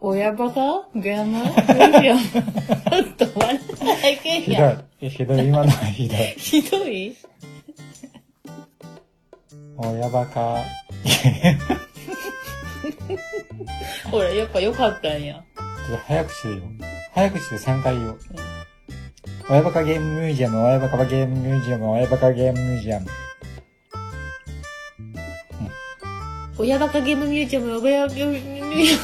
親バカ ゲーム？ミュージアム。ちょっと笑ってないけんひどやん。い。ひどい。今のはひどい。ひどい？親バカ。ほら、やっぱ良かったんや。ちょっと早口でよ。早口で3回言おう。親バカゲームミュージアム、親バカゲームミュージアム、親バカゲームミュージアム。親バカゲームミュージアム、親バカゲームミュージ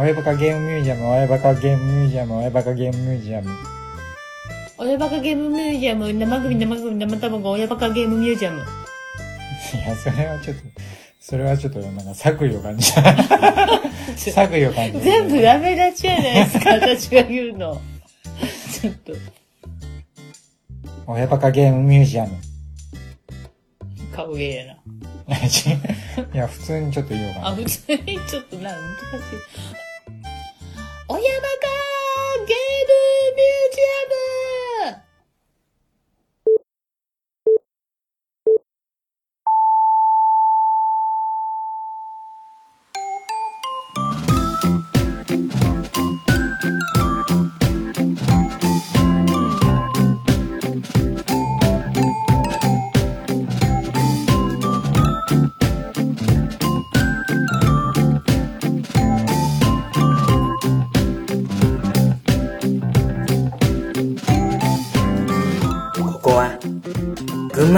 親バカゲームミュージアム、親バカゲームミュージアム、親バカゲームミュージアム。親バカゲームミュージアム、生首生首生卵、親バカゲームミュージアム。いや、それはちょっと、それはちょっと、なんか、作為を感じた。作為を感じた。全部ダメ出しじゃないですか、私が言うの。ちょっと、親バカゲームミュージアム。顔芸やな。いや、普通にちょっと言おうかあ、な。普通にちょっとな、難しい。親バカゲームミュージアム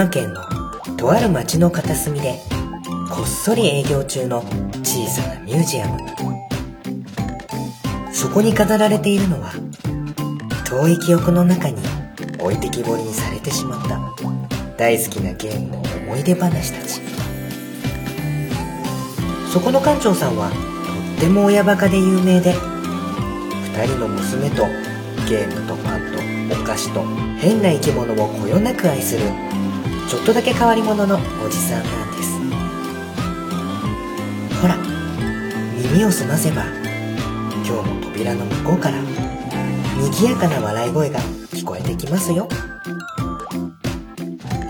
群馬県のとある町の片隅でこっそり営業中の小さなミュージアム。そこに飾られているのは遠い記憶の中に置いてきぼりにされてしまった大好きなゲームの思い出話たち。そこの館長さんはとっても親バカで有名で二人の娘とゲームとパンとお菓子と変な生き物をこよなく愛するちょっとだけ変わり者のおじさんなんです。ほら耳を澄ませば今日も扉の向こうから賑やかな笑い声が聞こえてきますよ。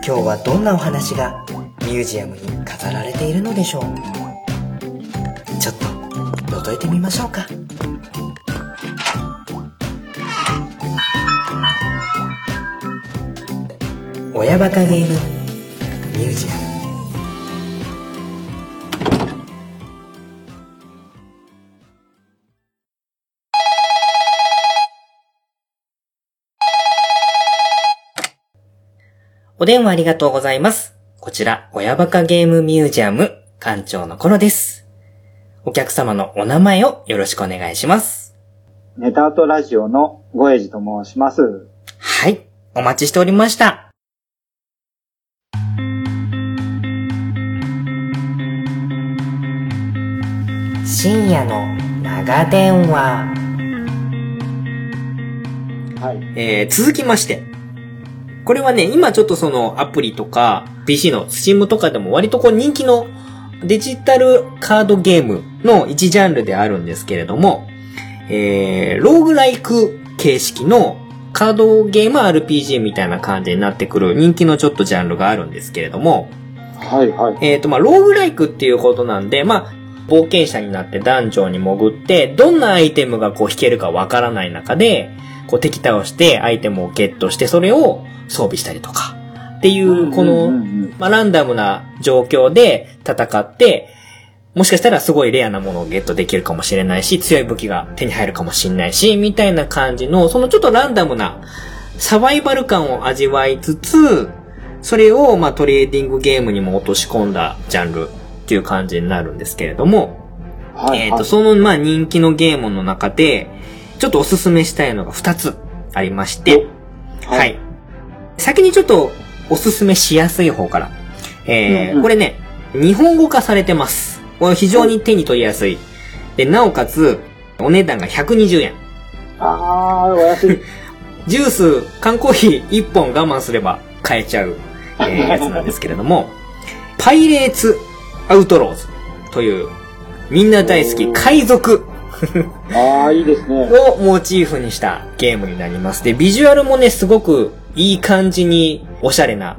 今日はどんなお話がミュージアムに飾られているのでしょう。ちょっと覗いてみましょうか。親バカゲームミュージアムお電話ありがとうございます。こちら、親バカゲームミュージアム館長のコロです。お客様のお名前をよろしくお願いします。ネタアートラジオのごえじと申します。はい。お待ちしておりました。深夜の長電話。はい。えー、続きまして。これはね、今ちょっとそのアプリとか PC の Steam とかでも割とこう人気のデジタルカードゲームの一ジャンルであるんですけれども、えー、ローグライク形式のカードゲーム RPG みたいな感じになってくる人気のちょっとジャンルがあるんですけれども、はい、はい。えっ、と、まあ、ローグライクっていうことなんで、まあ、冒険者になってダンジョンに潜って、どんなアイテムがこう引けるかわからない中で、こう敵倒してアイテムをゲットして、それを装備したりとか、っていう、こうんの、まあ、ランダムな状況で戦って、もしかしたらすごいレアなものをゲットできるかもしれないし、強い武器が手に入るかもしれないし、みたいな感じの、そのちょっとランダムなサバイバル感を味わいつつ、それをまあトレーディングゲームにも落とし込んだジャンルっていう感じになるんですけれども、はい、えっ、と、はい。そのまあ人気のゲームの中で、ちょっとおすすめしたいのが2つありまして、はいはい。先にちょっとおすすめしやすい方から。えーうんうんこれね、日本語化されてます。これ非常に手に取りやすい。で、なおかつ、お値段が120円。あー、お安い。ジュース、缶コーヒー1本我慢すれば買えちゃう、えーやつなんですけれども、パイレーツ・アウトローズという、みんな大好き海賊あー、いいですね。をモチーフにしたゲームになります。で、ビジュアルもね、すごくいい感じにおしゃれな、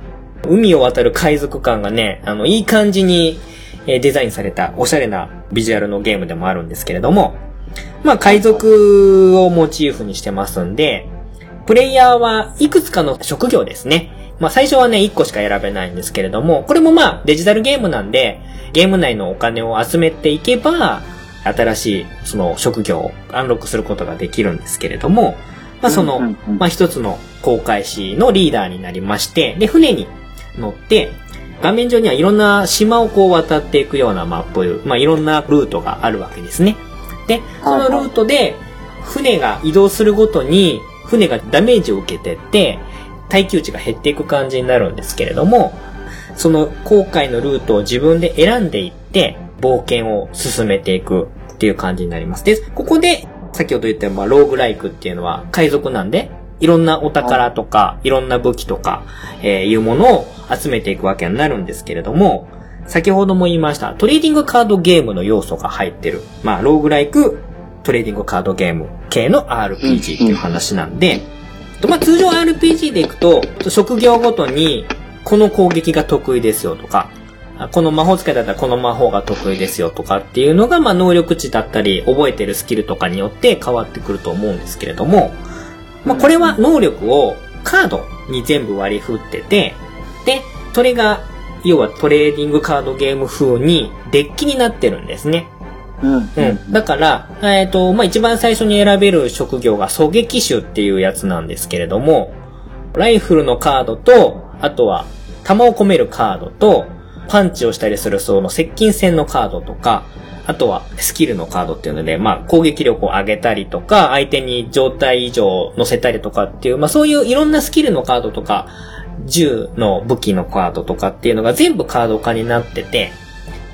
海を渡る海賊感がね、あの、いい感じにえーデザインされたおしゃれなビジュアルのゲームでもあるんですけれども、まあ、海賊をモチーフにしてますんで、プレイヤーはいくつかの職業ですね。まあ、最初はね、1個しか選べないんですけれども、これもまあ、デジタルゲームなんで、ゲーム内のお金を集めていけば、新しい、その職業をアンロックすることができるんですけれども、まあ、その、まあ、一つの航海士のリーダーになりまして、で、船に乗って、画面上にはいろんな島をこう渡っていくようなマップ、まあ、いろんなルートがあるわけですね。で、そのルートで、船が移動するごとに、船がダメージを受けてって、耐久値が減っていく感じになるんですけれども、その航海のルートを自分で選んでいって、冒険を進めていくっていう感じになります。で、ここで、先ほど言ったように、ローグライクっていうのは海賊なんで、いろんなお宝とか、いろんな武器とか、えーいうものを集めていくわけになるんですけれども、先ほども言いました、トレーディングカードゲームの要素が入ってる。まあ、ローグライク、トレーディングカードゲーム系の RPG っていう話なんで、とまあ、通常 RPG でいくと、職業ごとに、この攻撃が得意ですよとか、この魔法使いだったらこの魔法が得意ですよとかっていうのが、まあ、能力値だったり、覚えてるスキルとかによって変わってくると思うんですけれども、まあ、これは能力をカードに全部割り振ってて、で、それが、要はトレーディングカードゲーム風にデッキになってるんですね。うん。うん。だから、えっ、と、まあ、一番最初に選べる職業が狙撃手っていうやつなんですけれども、ライフルのカードと、あとは、弾を込めるカードと、パンチをしたりするその接近戦のカードとか、あとはスキルのカードっていうので、まあ攻撃力を上げたりとか、相手に状態以上乗せたりとかっていう、まあそういういろんなスキルのカードとか、銃の武器のカードとかっていうのが全部カード化になってて、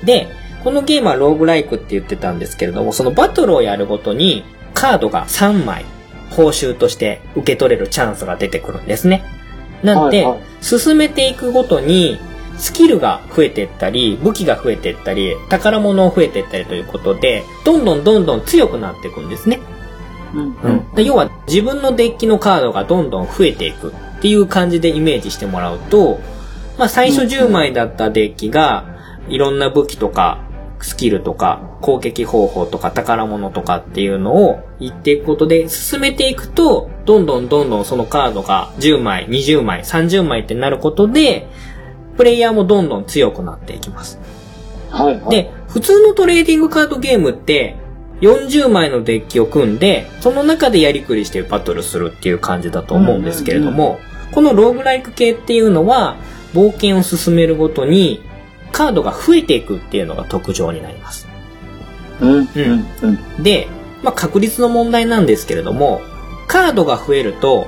で、このゲームはローグライクって言ってたんですけれども、そのバトルをやるごとにカードが3枚報酬として受け取れるチャンスが出てくるんですね。なんで、はいはい進めていくごとにスキルが増えていったり、武器が増えていったり、宝物を増えていったりということで、どんどんどんどん強くなっていくんですね。うん。うん。で要は自分のデッキのカードがどんどん増えていくっていう感じでイメージしてもらうと、まあ最初10枚だったデッキが、いろんな武器とか、スキルとか、攻撃方法とか、宝物とかっていうのを言っていくことで、進めていくと、どんどんどんどんそのカードが10枚、20枚、30枚ってなることで、プレイヤーもどんどん強くなっていきます。はいはい。で、普通のトレーディングカードゲームって、40枚のデッキを組んで、その中でやりくりしてバトルするっていう感じだと思うんですけれども、このローグライク系っていうのは、冒険を進めるごとに、カードが増えていくっていうのが特徴になります。うん。うん。うん。で、まあ、確率の問題なんですけれども、カードが増えると、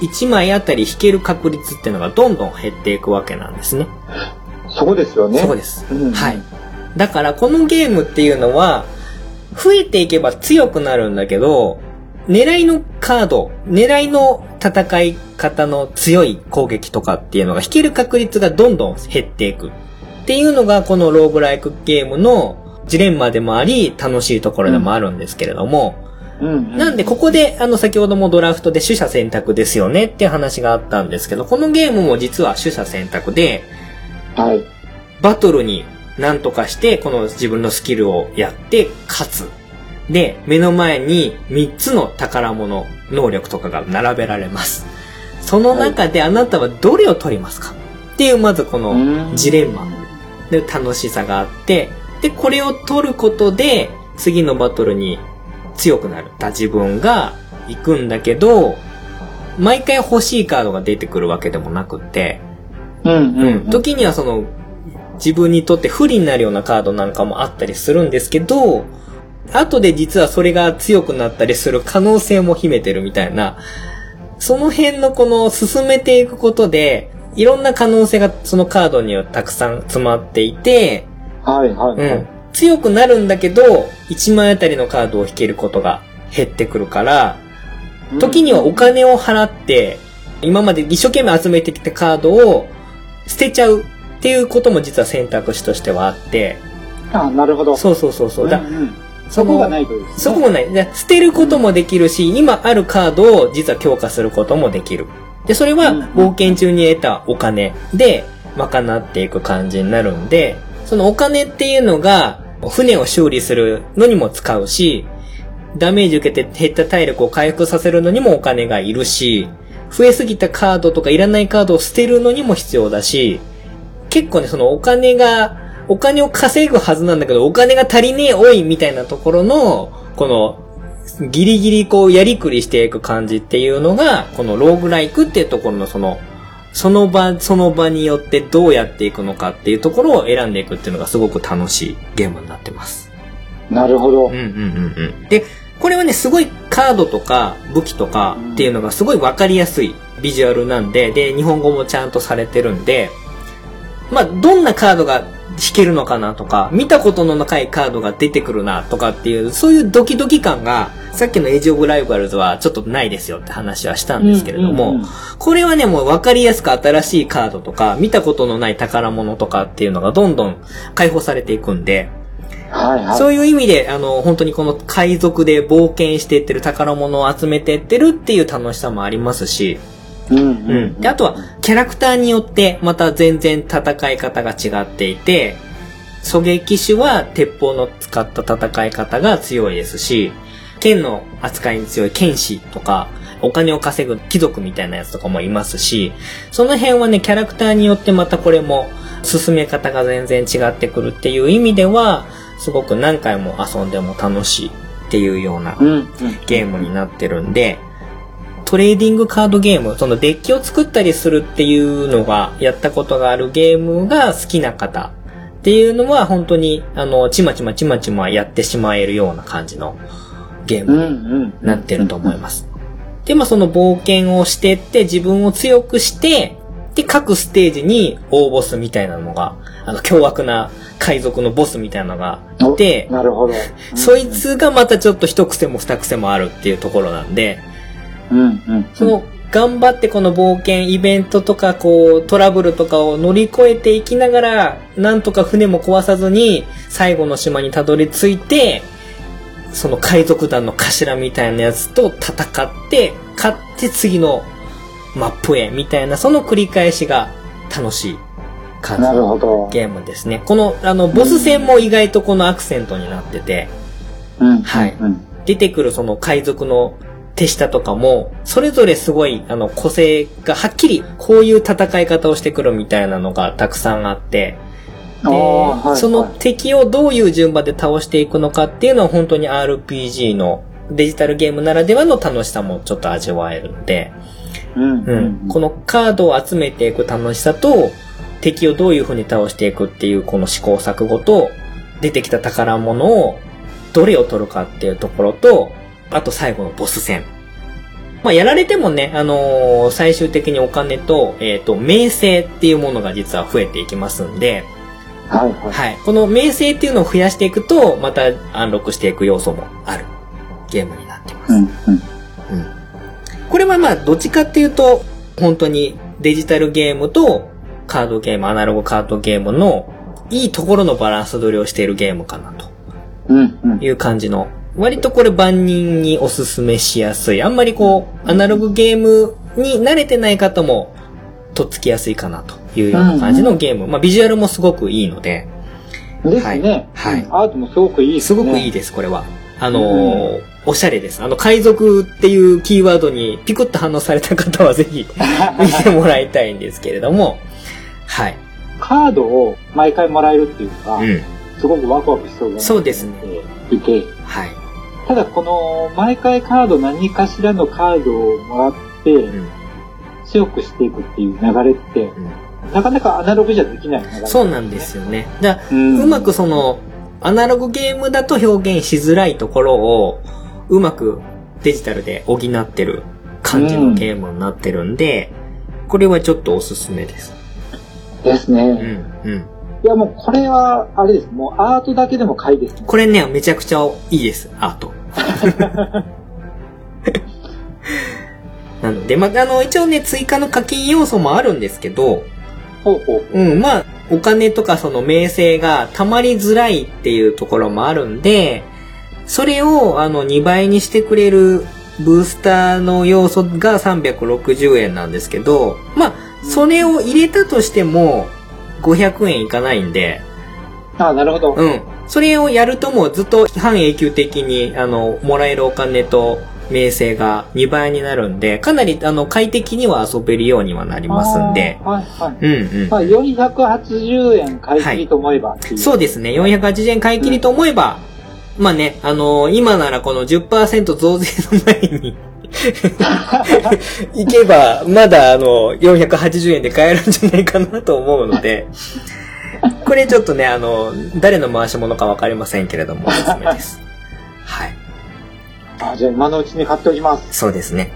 1枚あたり引ける確率っていうのがどんどん減っていくわけなんですね。そこですよね。そうです。うんはい。だからこのゲームっていうのは、増えていけば強くなるんだけど、狙いのカード、狙いの戦い方の強い攻撃とかっていうのが引ける確率がどんどん減っていく。っていうのがこのローグライクゲームのジレンマでもあり、楽しいところでもあるんですけれども、うん。なんで、ここで、あの、先ほどもドラフトで取捨選択ですよねっていう話があったんですけど、このゲームも実は取捨選択で、はい。バトルに何とかして、この自分のスキルをやって勝つ。で、目の前に3つの宝物、能力とかが並べられます。その中であなたはどれを取りますか？っていう、まずこのジレンマで楽しさがあって、で、これを取ることで、次のバトルに強くなった自分が行くんだけど、毎回欲しいカードが出てくるわけでもなくって、うん。ううんん。時にはその、自分にとって不利になるようなカードなんかもあったりするんですけど、後で実はそれが強くなったりする可能性も秘めてるみたいな、その辺のこの進めていくことで、いろんな可能性がそのカードにはたくさん詰まっていて、はいはい。はいうん。強くなるんだけど、1枚あたりのカードを引けることが減ってくるから、時にはお金を払って、今まで一生懸命集めてきたカードを捨てちゃうっていうことも実は選択肢としてはあって、あ、なるほど。そうそうそうそう。だんんそこがないとですね。そこもない。で捨てることもできるし、今あるカードを実は強化することもできる。で、それはうん冒険中に得たお金で賄っていく感じになるんで、そのお金っていうのが、船を修理するのにも使うし、ダメージ受けて減った体力を回復させるのにもお金がいるし、増えすぎたカードとかいらないカードを捨てるのにも必要だし、結構ね、そのお金が、お金を稼ぐはずなんだけど、お金が足りねえ多いみたいなところの、この、ギリギリこうやりくりしていく感じっていうのが、このローグライクっていうところのその、その場、その場によってどうやっていくのかっていうところを選んでいくっていうのがすごく楽しいゲームになってます。なるほどうん。うんうんうん。で、これはね、すごいカードとか武器とかっていうのがすごいわかりやすいビジュアルなんで、で、日本語もちゃんとされてるんで、まあ、どんなカードが引けるのかなとか、見たことのないカードが出てくるなとかっていう、そういうドキドキ感が、さっきのエイジオブライバルズはちょっとないですよって話はしたんですけれども、うんうんうんこれはね、もう分かりやすく新しいカードとか、見たことのない宝物とかっていうのがどんどん解放されていくんで、はいはい。そういう意味で、あの、本当にこの海賊で冒険していってる宝物を集めていってるっていう楽しさもありますし、うん。で、あとは、キャラクターによって、また全然戦い方が違っていて、狙撃手は鉄砲の使った戦い方が強いですし、剣の扱いに強い剣士とか、お金を稼ぐ貴族みたいなやつとかもいますし、その辺はね、キャラクターによってまたこれも進め方が全然違ってくるっていう意味では、すごく何回も遊んでも楽しいっていうような。ゲームになってるんで、トレーディングカードゲーム、そのデッキを作ったりするっていうのが、やったことがあるゲームが好きな方っていうのは、本当に、あの、ちまちまちまちまやってしまえるような感じのゲームうんうん。になってると思います。で、まあその冒険をしてって、自分を強くして、で、各ステージに大ボスみたいなのが、あの、凶悪な海賊のボスみたいなのがいてお、なるほど。そいつがまたちょっと一癖も二癖もあるっていうところなんで、うんうん。その、頑張ってこの冒険、イベントとか、こう、トラブルとかを乗り越えていきながら、なんとか船も壊さずに、最後の島にたどり着いて、その海賊団の頭みたいなやつと戦って、勝って次のマップへ、みたいな、その繰り返しが楽しい感じの。ゲームですね。この、あの、ボス戦も意外とこのアクセントになってて、うん。はいうん。出てくるその海賊の手下とかも、それぞれすごい、あの、個性がはっきり、こういう戦い方をしてくるみたいなのがたくさんあって、で、あーはいそのはい敵をどういう順番で倒していくのかっていうのは本当に RPG のデジタルゲームならではの楽しさもちょっと味わえるので、うんう。ん。このカードを集めていく楽しさと、敵をどういう風に倒していくっていうこの試行錯誤と、出てきた宝物をどれを取るかっていうところと、あと最後のボス戦。まあ、やられてもね、あのー最終的にお金と、えっ、と、名声っていうものが実は増えていきますんで、はいはい。はい。この名声っていうのを増やしていくと、またアンロックしていく要素もあるゲームになってます。うんうん。これはまあ、どっちかっていうと、本当にデジタルゲームとカードゲーム、アナログカードゲームのいいところのバランス取りをしているゲームかなとうんうん。いう感じの、割とこれ万人におすすめしやすい。あんまりこう、アナログゲームに慣れてない方も、とっつきやすいかなというような感じのゲーム。まあ、ビジュアルもすごくいいので、ですね。はいアートもすごくいいですすね。ごくいいです、これは。あのーおしゃれです。あの、海賊っていうキーワードにピクッと反応された方はぜひ 見てもらいたいんですけれども、はい。カードを毎回もらえるっていうのが、うん。すごくワクワクしそうだなそうですねいて、はい。ただこの、毎回カード何かしらのカードをもらって、うん。強くしていくっていう流れって、うんなかなかアナログじゃできない流れ、そうなんですよね。だからうん。うまくその、アナログゲームだと表現しづらいところを、うまくデジタルで補ってる感じのゲームになってるんで、これはちょっとおすすめです。ですね。うん、うん。いやもうこれは、あれです。もうアートだけでも買いですね。これね、めちゃくちゃいいです、アート。なので、まあ、あの、一応ね、追加の課金要素もあるんですけど、ほうほう。うん、まあ、お金とかその名声が溜まりづらいっていうところもあるんで、それをあの2倍にしてくれるブースターの要素が360円なんですけど、まあ、それを入れたとしても500円いかないんで、あ、なるほど。うん。それをやるともうずっと半永久的に、あの、もらえるお金と名声が2倍になるんで、かなり、あの、快適には遊べるようにはなりますんで。はいはい。うんうん。まあ、480円買い切りと思えばっていう。そうですね。480円買い切りと思えば、まあね、あの今ならこの10%増税の前に 行けば、まだあの、480円で買えるんじゃないかなと思うので、これちょっとね、あの、誰の回し物かわかりませんけれども、おすすめです。はい。あ、じゃあ今のうちに買っておきます。そうですね。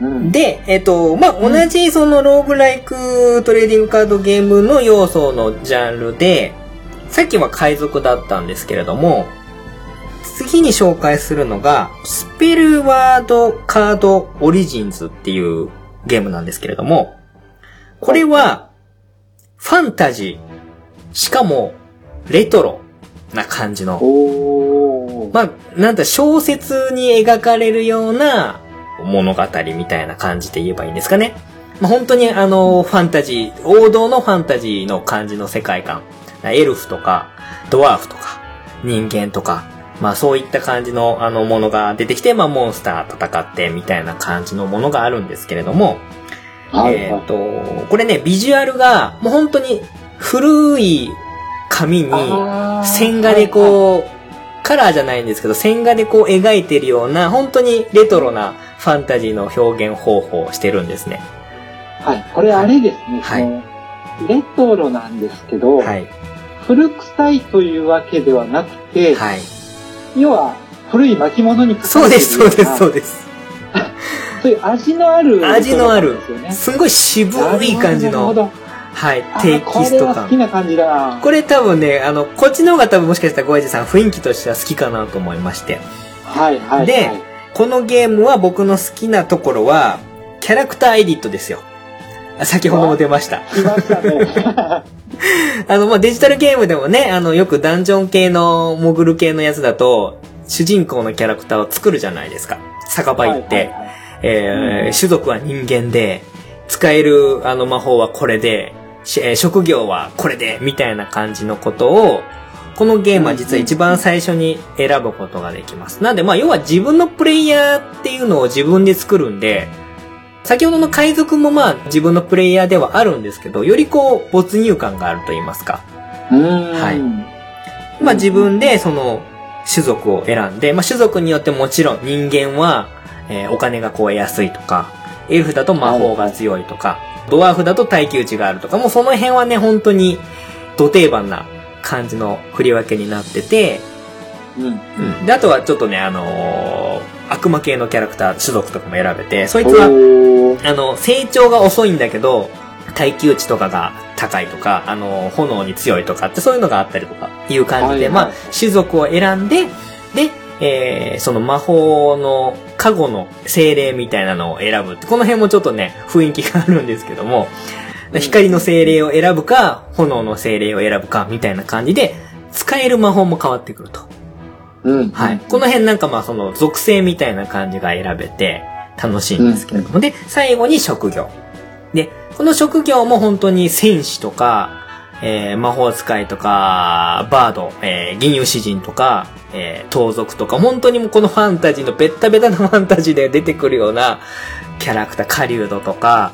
うん。で、えっと、まあ、同じそのローグライクトレーディングカードゲームの要素のジャンルで、さっきは海賊だったんですけれども、次に紹介するのが、スペルワードカードオリジンズっていうゲームなんですけれども、これは、ファンタジー、しかも、レトロな感じの。まあ、なんだ、小説に描かれるような物語みたいな感じで言えばいいんですかね。まあ、本当にあの、ファンタジー、王道のファンタジーの感じの世界観。エルフとか、ドワーフとか、人間とか、まあそういった感じのあのものが出てきて、まあモンスター戦ってみたいな感じのものがあるんですけれども、はいえっ、と、これね、ビジュアルがもう本当に古い紙に、線画でこう、カラーじゃないんですけど、線画でこう描いてるような、本当にレトロなファンタジーの表現方法をしてるんですね。はい。これあれですね。はいレトロなんですけど、はい。古臭いというわけではなくて、はい。要は古い巻物に書かそうです、そうです、そうなです。そういう味のある味のあるすごい渋い感じの、なるほどはい、あテキストこれは好き感。な感じだな。これ多分ね、あの、こっちの方が多分もしかしたらごえじさん雰囲気としては好きかなと思いまして。はいはいはい。でこのゲームは僕の好きなところは、キャラクターエディットですよ。あ先ほども出ました。来ましたね。あの、まあ、デジタルゲームでもね、あの、よくダンジョン系の、モグル系のやつだと、主人公のキャラクターを作るじゃないですか。酒場行って。えー種族は人間で、使えるあの魔法はこれで、しえー職業はこれで、みたいな感じのことを、このゲームは実は一番最初に選ぶことができます。なんで、まあ、要は自分のプレイヤーっていうのを自分で作るんで、先ほどの海賊もまあ自分のプレイヤーではあるんですけど、よりこう没入感があると言いますか。うーん。はいまあ自分でその種族を選んで、まあ種族によってもちろん人間は、えーお金がこう得やすいとか、エルフだと魔法が強いとか、ドワーフだと耐久値があるとか、もうその辺はね、本当に、土定番な感じの振り分けになってて、うん。うん。で、あとはちょっとね、あのー悪魔系のキャラクター、種族とかも選べて、そいつは、あの、成長が遅いんだけど、耐久値とかが高いとか、あの、炎に強いとかってそういうのがあったりとかいう感じで、はいはいまあ、種族を選んで、で、えー、その魔法の過去の精霊みたいなのを選ぶって、この辺もちょっとね、雰囲気があるんですけども、光の精霊を選ぶか、炎の精霊を選ぶか、みたいな感じで、使える魔法も変わってくると。うん。はい。この辺なんかまあその属性みたいな感じが選べて楽しいんですけれども。で、最後に職業。で、この職業も本当に戦士とか、えー魔法使いとか、バード、えー銀融詩人とか、えー盗賊とか、本当にもうこのファンタジーのベッタベタなファンタジーで出てくるようなキャラクター、狩人とか、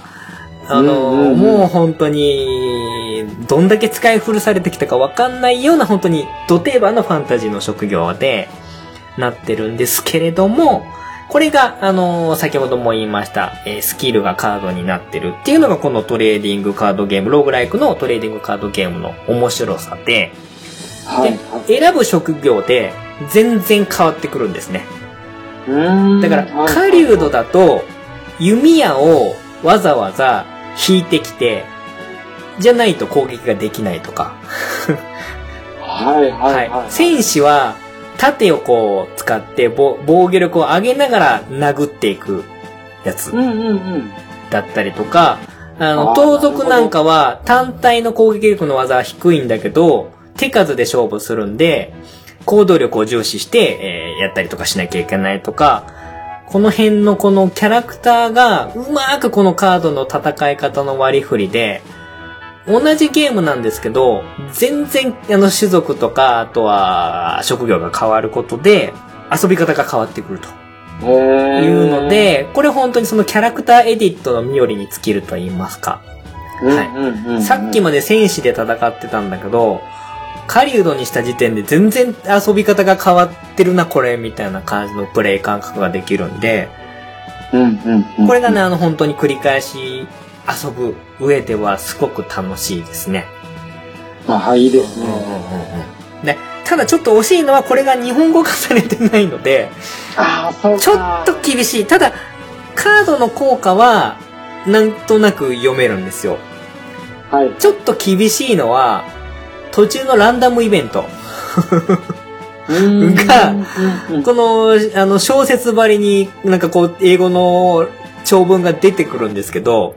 あのーうんうんうん。もう本当に、どんだけ使い古されてきたかわかんないような本当に、土定番のファンタジーの職業で、なってるんですけれども、これが、あのー先ほども言いました、えースキルがカードになってるっていうのがこのトレーディングカードゲーム、ローグライクのトレーディングカードゲームの面白さで、はい。はい。選ぶ職業で全然変わってくるんですね。だから、狩人だと、弓矢をわざわざ引いてきて、じゃないと攻撃ができないとか。はいはいはい。戦士は、盾をこう使って防防御力を上げながら殴っていくやつ。だったりとか、あの、盗賊なんかは単体の攻撃力の技は低いんだけど、手数で勝負するんで、行動力を重視して、えーやったりとかしなきゃいけないとか、この辺のこのキャラクターがうまくこのカードの戦い方の割り振りで、同じゲームなんですけど、全然、あの、種族とか、あとは、職業が変わることで、遊び方が変わってくると。いうの、で、これ本当にそのキャラクターエディットの身りに尽きると言いますか。はい。さっきまで戦士で戦ってたんだけど、狩人にした時点で全然遊び方が変わってるな、これ、みたいな感じのプレイ感覚ができるんで、うんうんうんこれがね、あの、本当に繰り返し遊ぶ上ではすごく楽しいですね。ああ、いいですね。で、ただちょっと惜しいのはこれが日本語化されてないので、ああ、そうか。ちょっと厳しい。ただ、カードの効果は、なんとなく読めるんですよ。はい。ちょっと厳しいのは、途中のランダムイベント。うんがこの、あの、小説ばりになんかこう、英語の長文が出てくるんですけど、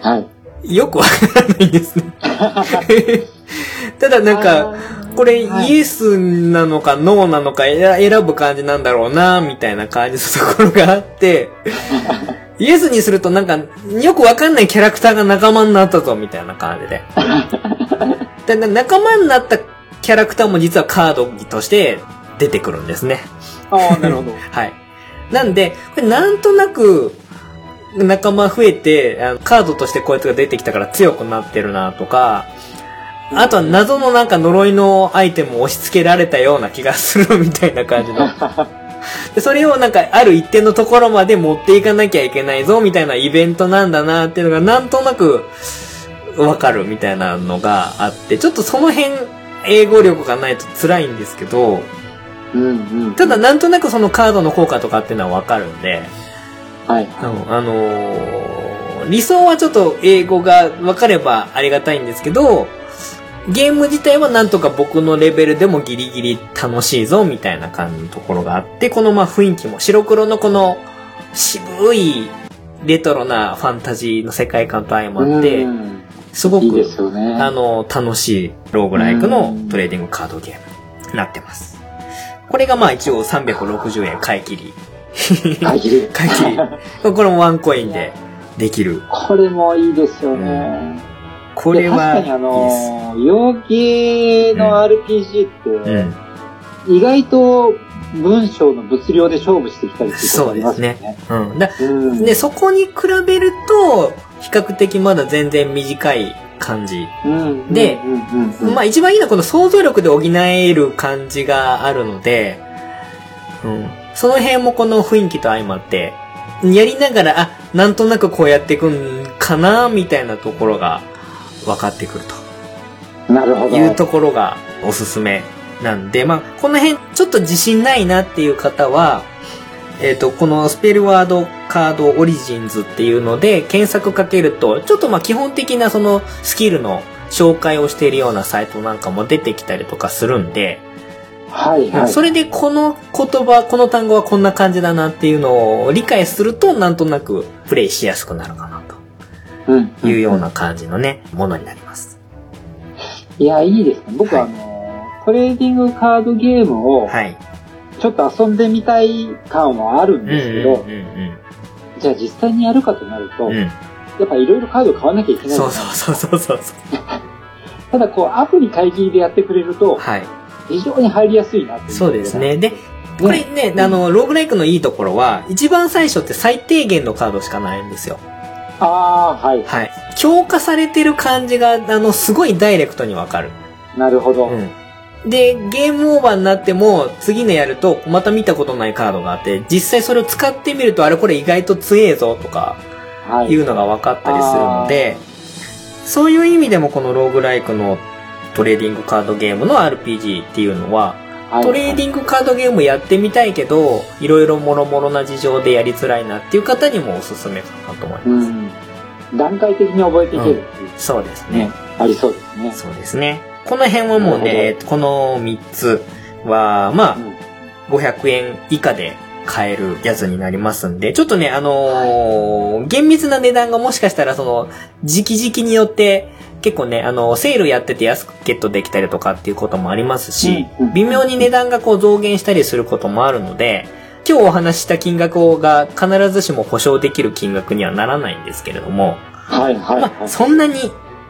はい。よくわからないんですね。ただなんか、これはいイエスなのかノーなのか選選ぶ感じなんだろうな、みたいな感じのところがあって、イエスにするとなんか、よくわかんないキャラクターが仲間になったぞ、みたいな感じで。でな仲間になったキャラクターも実はカードとして出てくるんですね。ああ、なるほど。はい。なんで、これなんとなく、仲間増えて、あのカードとしてこいつが出てきたから強くなってるなとか、あとは謎のなんか呪いのアイテムを押し付けられたような気がするみたいな感じの。でそれをなんかある一定のところまで持っていかなきゃいけないぞみたいなイベントなんだなっていうのがなんとなくわかるみたいなのがあって、ちょっとその辺英語力がないと辛いんですけど、うんうん。ただ、なんとなくそのカードの効果とかっていうのはわかるんで、はい。うんあのー理想はちょっと英語が分かればありがたいんですけど、ゲーム自体はなんとか僕のレベルでもギリギリ楽しいぞみたいな感じのところがあって、このまあ雰囲気も白黒のこの渋いレトロなファンタジーの世界観と相まってう、んすごくいいね。あの、楽しいローグライクのトレーディングカードゲームになってます。これがまあ一応360円買い切り。限り。買い切り。これもワンコインでできる。これもいいですよね。これは、で確かにあの、洋芸の RPG って、うん。意外と文章の物量で勝負してきたりすることありますよね。うん。だうん。で、そこに比べると、比較的まだ全然短い感じ。うん、でまあ一番いいのはこの想像力で補える感じがあるので、うん。その辺もこの雰囲気と相まって、やりながら、あ、なんとなくこうやっていくんかな、みたいなところが分かってくると。なるほど。いうところがおすすめなんで、まあ、この辺ちょっと自信ないなっていう方は、えっ、と、このスペルワードカードオリジンズっていうので検索かけると、ちょっとまあ基本的なそのスキルの紹介をしているようなサイトなんかも出てきたりとかするんで、はいはい。それでこの言葉、この単語はこんな感じだなっていうのを理解すると、なんとなくプレイしやすくなるかなうんというような感じのね、ものになります。いや、いいですね。僕、はいあの、トレーディングカードゲームを、はい。ちょっと遊んでみたい感はあるんうんですけど、じゃあ実際にやるかとなると。やっぱいろいろカード買わなきゃいけないそうそうそうそうそう。ただ、こう、アプリ会議でやってくれると、はい。非常に入りやすいなっていそうですね。で、これね、あの、ローグライクのいいところは、一番最初って最低限のカードしかないんですよ。ああ、はい。はい。強化されてる感じが、あの、すごいダイレクトにわかる。なるほど。うん。で、ゲームオーバーになっても、次のやると、また見たことないカードがあって、実際それを使ってみると、あれこれ意外と強えぞとか、はい。いうのが分かったりするので、そういう意味でもこのローグライクのトレーディングカードゲームの RPG っていうのは、はいトレーディングカードゲームやってみたいけど、いろいろ諸々な事情でやりづらいなっていう方にもおすすめかなと思います。うん。段階的に覚えていけるっていう、そうですねね。、ありそうですね。そうですね。この辺はもうなね、この3つは、まあう、ん。500円以下で買えるやつになりますんで、ちょっとね、あのー厳密な値段がもしかしたらその、時期時期によって、結構ね、あの、セールやってて安くゲットできたりとかっていうこともありますし微妙に値段がこう増減したりすることもあるので、今日お話しした金額が必ずしも保証できる金額にはならないんですけれども、はいはい、はい。まあ、そんなに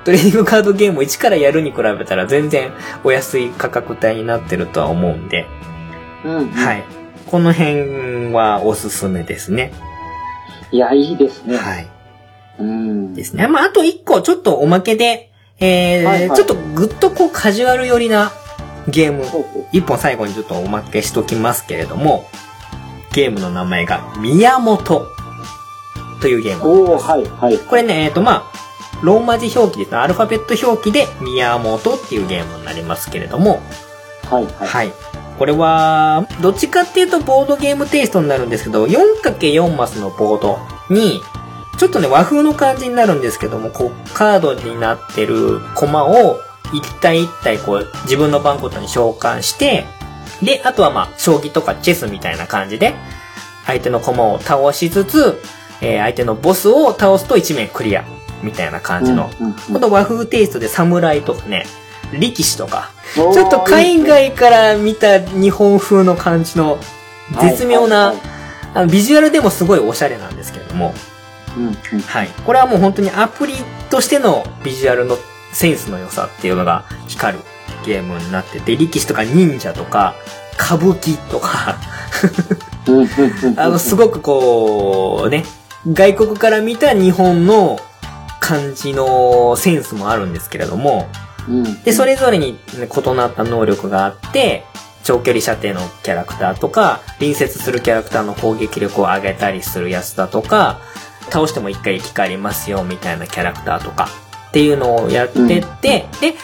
トレーディングカードゲームを一からやるに比べたら全然お安い価格帯になってるとは思うんで、うん、うん。はい。この辺はおすすめですね。いや、いいですね。はい。うん。ですね。まあ、あと一個ちょっとおまけで、えーはいはいちょっとぐっとこうカジュアル寄りなゲーム、一本最後にちょっとおまけしときますけれども、ゲームの名前が宮本というゲーム。おー、はい、はい。これね、えっ、と、まあ、ローマ字表記ですね。アルファベット表記で宮本っていうゲームになりますけれども、はい、はい。はい。これは、どっちかっていうとボードゲームテイストになるんですけど、4×4 マスのボードに、ちょっとね、和風の感じになるんですけども、こう、カードになってるコマを、一体一体こう、自分の番ごとに召喚して、で、あとはまあ、将棋とかチェスみたいな感じで、相手のコマを倒しつつ、えー相手のボスを倒すと1面クリア、みたいな感じの、この和風テイストで侍とかね、力士とか、うんちょっと海外から見た日本風の感じの絶妙な、あのビジュアルでもすごいおしゃれなんですけれども、はい。これはもう本当にアプリとしてのビジュアルのセンスの良さっていうのが光るゲームになってて、力士とか忍者とか、歌舞伎とか、あの、すごくこう、ね、外国から見た日本の感じのセンスもあるんですけれども、うんで、それぞれに、ね、異なった能力があって、長距離射程のキャラクターとか、隣接するキャラクターの攻撃力を上げたりするやつだとか、倒しても一回生き返りますよ、みたいなキャラクターとか、っていうのをやってって、で、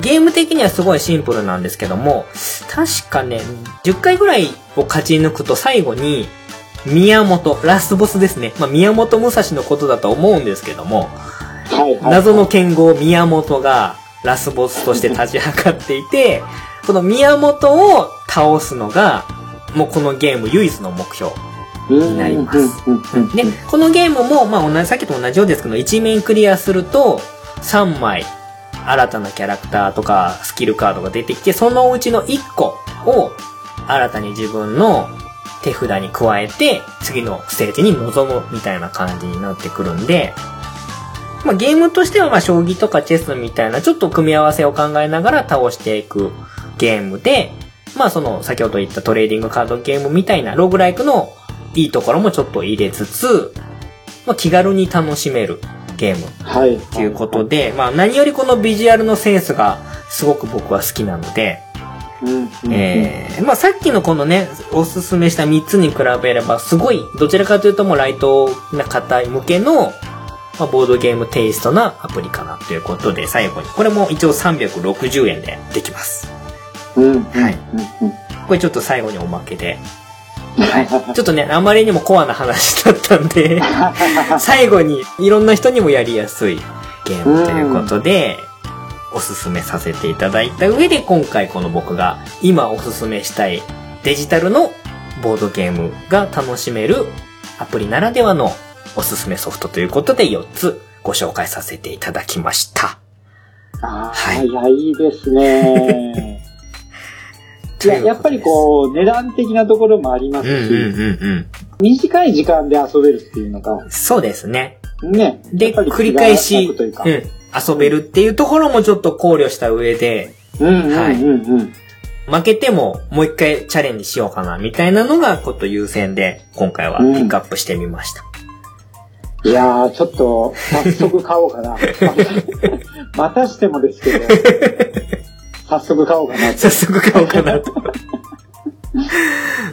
ゲーム的にはすごいシンプルなんですけども、確かね、10回ぐらいを勝ち抜くと最後に、宮本、ラスボスですね。まあ、宮本武蔵のことだと思うんですけども、はいはい謎の剣豪宮本がラスボスとして立ち上がっていて、この宮本を倒すのが、もうこのゲーム唯一の目標。になりますで、このゲームも、まあ同じ、さっきと同じようですけど、1面クリアすると、3枚、新たなキャラクターとかスキルカードが出てきて、そのうちの1個を、新たに自分の手札に加えて、次のステージに臨むみたいな感じになってくるんで、まあゲームとしては、まあ将棋とかチェスみたいな、ちょっと組み合わせを考えながら倒していくゲームで、まあその、先ほど言ったトレーディングカードゲームみたいなローグライクのいいところもちょっと入れつつ、まあ気軽に楽しめるゲームはい。ということで、まあ何よりこのビジュアルのセンスがすごく僕は好きなので、えー、まあさっきのこのね、おすすめした3つに比べれば、すごい、どちらかというともうライトな方向けの、まあ、ボードゲームテイストなアプリかなということで、最後に、これも一応360円でできます。うんうんはいうんうんこれちょっと最後におまけで。はい。ちょっとね、あまりにもコアな話だったんで、最後にいろんな人にもやりやすいゲームということで、おすすめさせていただいた上で、今回この僕が今おすすめしたいデジタルのボードゲームが楽しめるアプリならではのおすすめソフトということで4つご紹介させていただきました。ああ、はいいや、いいですね。いや、やっぱりこう、値段的なところもありますし、うんうんうんうん。短い時間で遊べるっていうのが、そうですね。ね。で、繰り返し、うん、遊べるっていうところもちょっと考慮した上で、うんうんうんはいうん。負けてももう一回チャレンジしようかな、みたいなのがこと優先で、今回はピックアップしてみました。いやー、ちょっと、早速買おうかな。またしてもですけど、早速買おうかな。早速買おうかなと。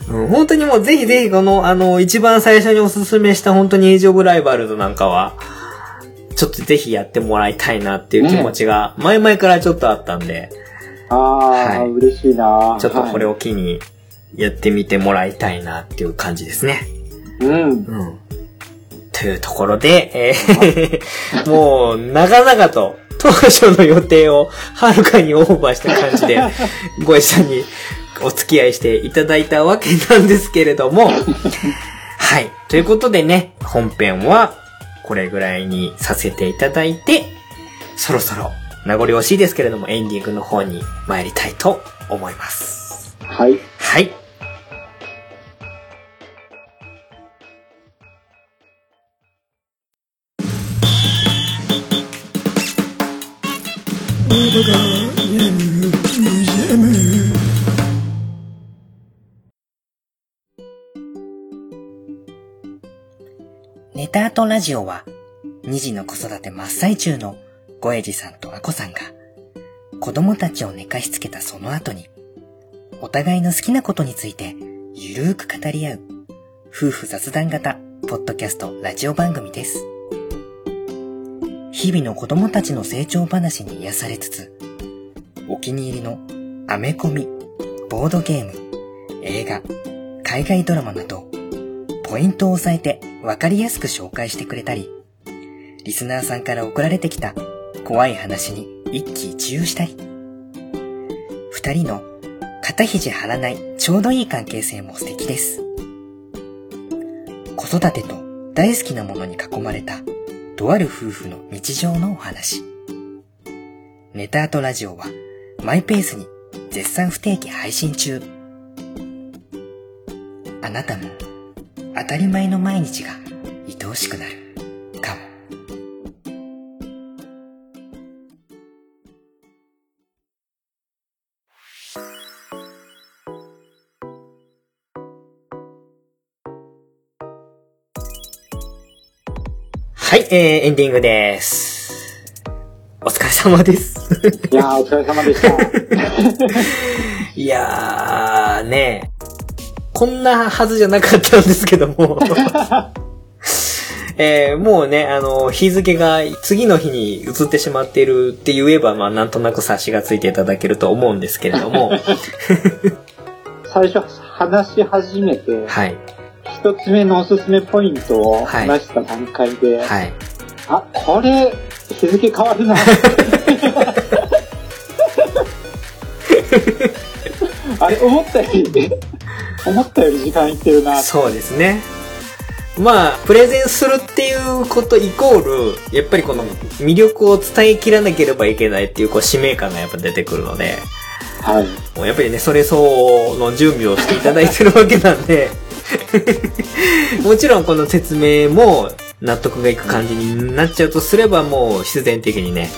うん本当にもうぜひぜひこの、あの、一番最初におすすめした本当にエイジオブライバルズなんかは、ちょっとぜひやってもらいたいなっていう気持ちが、前々からちょっとあったんで、あー、はい嬉しいなちょっとこれを。を機にやってみてもらいたいなっていう感じですね。うん。うん。というところで、えー もう、長々と、当初の予定をはるかにオーバーした感じで、ご一緒にお付き合いしていただいたわけなんですけれども、はい。ということでね、本編はこれぐらいにさせていただいて、そろそろ名残惜しいですけれども、エンディングの方に参りたいと思います。はい。はい。ネタアートラジオは、二児の子育て真っ最中のごえじさんとあこさんが、子供たちを寝かしつけたその後に、お互いの好きなことについて、ゆるーく語り合う、夫婦雑談型、ポッドキャストラジオ番組です。日々の子供たちの成長話に癒されつつ、お気に入りのアメコミ、ボードゲーム、映画、海外ドラマなど、ポイントを押さえてわかりやすく紹介してくれたり、リスナーさんから送られてきた怖い話に一喜一憂したり、二人の肩肘張らないちょうどいい関係性も素敵です。子育てと大好きなものに囲まれたとある夫婦の日常のお話。ネタアトラジオはマイペースに絶賛不定期配信中。あなたも当たり前の毎日が愛おしくなるえー、エンディングです。お疲れ様です。いやー、お疲れ様でした。いやー、ねこんなはずじゃなかったんですけども。えー、もうね、あの、日付が次の日に移ってしまっているって言えば、まあ、なんとなく察しがついていただけると思うんですけれども。最初話し始めて、はい、一つ目のおすすめポイントを話した段階で、はい。あ、これ、日付変わるな。あれ、思ったより、思ったより時間いってるな。そうですね。まあ、プレゼンするっていうことイコール、やっぱりこの魅力を伝えきらなければいけないっていうこう使命感がやっぱ出てくるので、はい。もうやっぱりね、それ相応の準備をしていただいてるわけなんで、もちろんこの説明も納得がいく感じになっちゃうとすればもう必然的にね、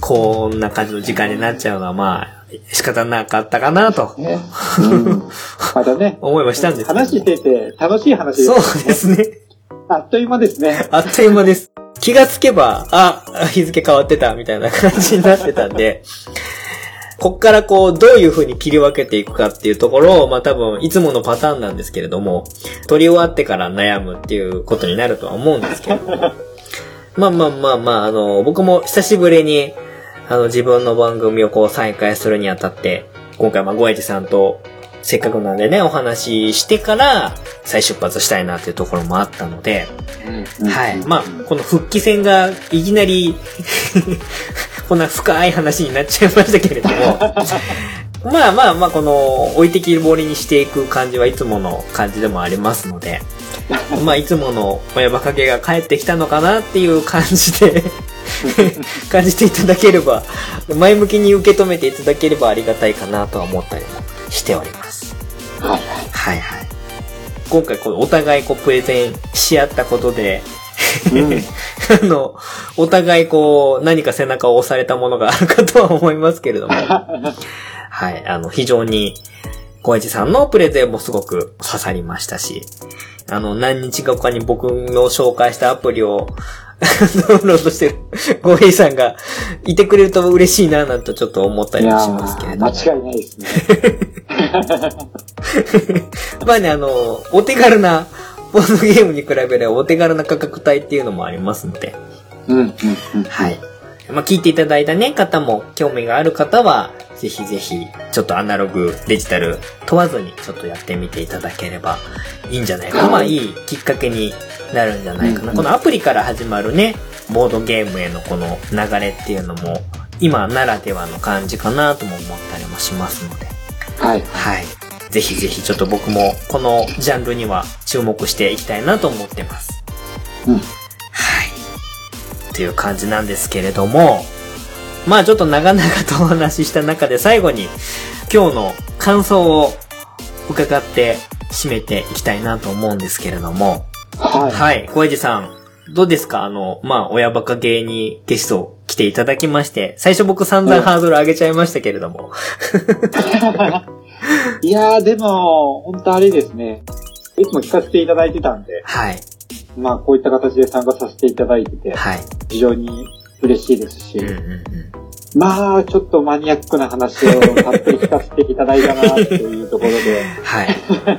こんな感じの時間になっちゃうのはまあ仕方なかったかなとね。うん。またね、思いはしたんです。話してて楽しい話です、そうですね。あっという間ですね。あっという間です。気がつけば、あ、日付変わってたみたいな感じになってたんで、こっからこう、どういう風に切り分けていくかっていうところを、まあ多分、いつものパターンなんですけれども、撮り終わってから悩むっていうことになるとは思うんですけれども。まあまあまあまあ、あの、僕も久しぶりに、あの、自分の番組をこう再開するにあたって、今回まあ、ごえじさんと、せっかくなんでね、お話ししてから、再出発したいなっていうところもあったので、はい。まあ、この復帰戦がいきなり、こんな深い話になっちゃいましたけれども、まあまあまあ、この、置いてきぼりにしていく感じはいつもの感じでもありますので、まあ、いつもの親バカゲが帰ってきたのかなっていう感じで、感じていただければ、前向きに受け止めていただければありがたいかなとは思ったりもしております。はいはい。はいはい。今回こうお互いこうプレゼンし合ったことで、うん あの、お互いこう何か背中を押されたものがあるかとは思いますけれども、はい、あの、非常に、小市さんのプレゼンもすごく刺さりましたし、あの、何日か他に僕の紹介したアプリを ダウンロードしてるゴイさんがいてくれると嬉しいななんてちょっと思ったりもしますけれー、ども。間違いないですね。まあね、あの、お手軽な、ボードゲームに比べればお手軽な価格帯っていうのもありますので、うん、うん、うん。はい。まあ、聞いていただいたね、方も、興味がある方は、ぜひぜひ、ちょっとアナログ、デジタル問わずに、ちょっとやってみていただければいいんじゃないかな。まあ、いいきっかけになるんじゃないかな。うんこのアプリから始まるね、ボードゲームへのこの流れっていうのも、今ならではの感じかなとも思ったりもしますので、はい。はい。ぜひぜひちょっと僕もこのジャンルには注目していきたいなと思ってます。うん。はい。という感じなんですけれども、まあちょっと長々とお話しした中で最後に今日の感想を伺って締めていきたいなと思うんですけれども、はい。はい。小江路さん、どうですか？あの、まあ親バカ芸にゲスト来来ていただきまして、最初僕散々ハードル上げちゃいましたけれども。いやー、でも、本当あれですね。いつも聞かせていただいてたんで、はい。まあ、こういった形で参加させていただいてて、はい。非常に嬉しいですし、うんうんうん。まあ、ちょっとマニアックな話をたっぷり聞かせていただいたな、というところで、はい。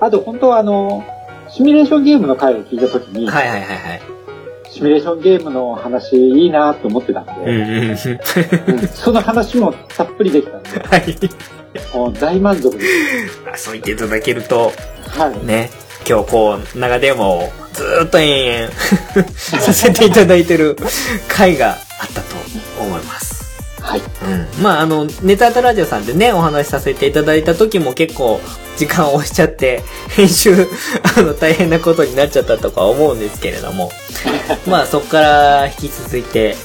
あと本当はあの、シミュレーションゲームの回を聞いたときに、はいはいはいはい。シミュレーションゲームの話いいなと思ってたんうんで、うんうん。うんその話もたっぷりできたんで、はい。もう大満足です。あそう言っていただけると、はい。ね、今日こう、長電話をずーっと延々 させていただいてる回があったと思います。はい。うん。まあ、あの、ネタアタラジオさんでね、お話しさせていただいた時も結構時間を押しちゃって、編集、あの、大変なことになっちゃったとか思うんですけれども、まあ、そこから引き続いて、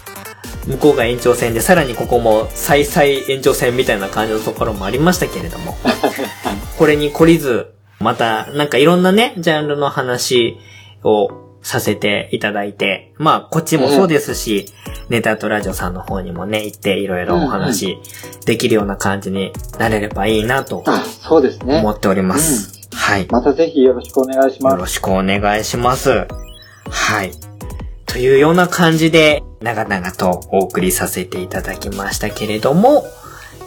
向こうが延長戦で、さらにここも再々延長戦みたいな感じのところもありましたけれども、これに懲りず、また、なんかいろんなね、ジャンルの話をさせていただいて、まあ、こっちもそうですし、ネタとラジオさんの方にもね、行っていろいろお話できるような感じになれればいいなとあ、そうですね思。っております。はい。またぜひよろしくお願いしよます。ろしくお願いします。はい。というような感じで、長々とお送りさせていただきましたけれども、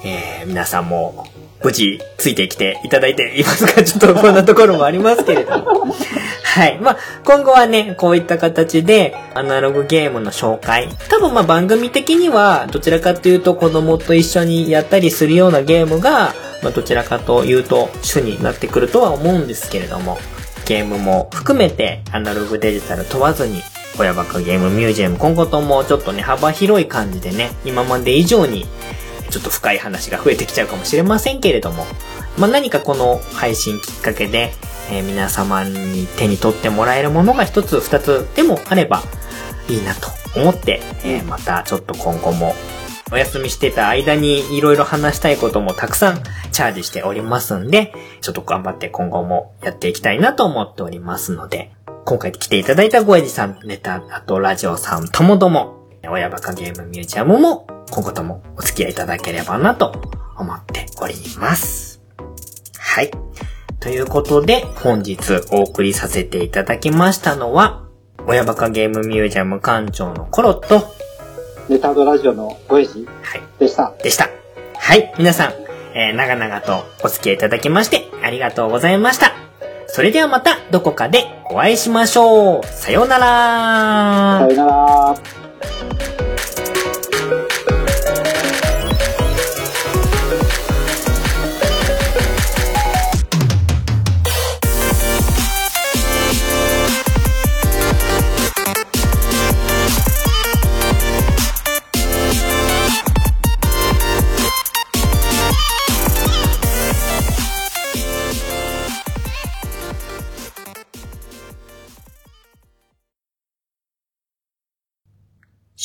えー、皆さんも無事ついてきていただいていますかちょっとこんなところもありますけれども。はい。まあ、今後はね、こういった形で、アナログゲームの紹介。多分まあ番組的には、どちらかというと子供と一緒にやったりするようなゲームが、まあどちらかというと主になってくるとは思うんですけれども、ゲームも含めてアナログデジタル問わずに、親バカゲームミュージアム今後ともちょっとね、幅広い感じでね、今まで以上にちょっと深い話が増えてきちゃうかもしれませんけれども、まあ、何かこの配信きっかけで、えー皆様に手に取ってもらえるものが一つ二つでもあればいいなと思って、えーまたちょっと今後もお休みしてた間にいろいろ話したいこともたくさんチャージしておりますんで、ちょっと頑張って今後もやっていきたいなと思っておりますので、今回来ていただいたごえじさん、ネタ、あとラジオさんともども、親バカゲームミュージアムも今後ともお付き合いいただければなと思っております。はい。ということで、本日お送りさせていただきましたのは、親バカゲームミュージアム館長のコロット、はネタードラジオのごえじい、でした。でした。はい、皆さん、えー長々とお付き合いいただきまして、ありがとうございました。それではまたどこかでお会いしましょう。さようならさよなら。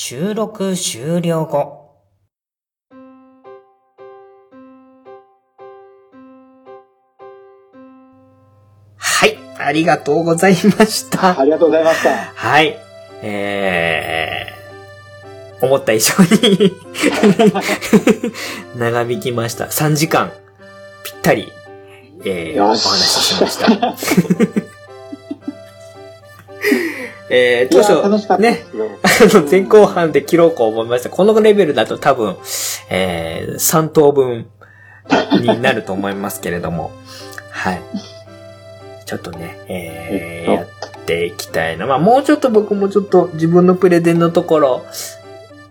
収録終了後。はい、ありがとうございました。ありがとうございました。はい。えー、思った以上に 長引きました。3時間、ぴったり、えー、およ話しししました。えー、当初、ね。あの、前後半で切ろうと思いました。このレベルだと多分、えー、3等分になると思いますけれども、はい。ちょっとね、えーえっとやっていきたいな。まあ、もうちょっと僕もちょっと自分のプレゼンのところ、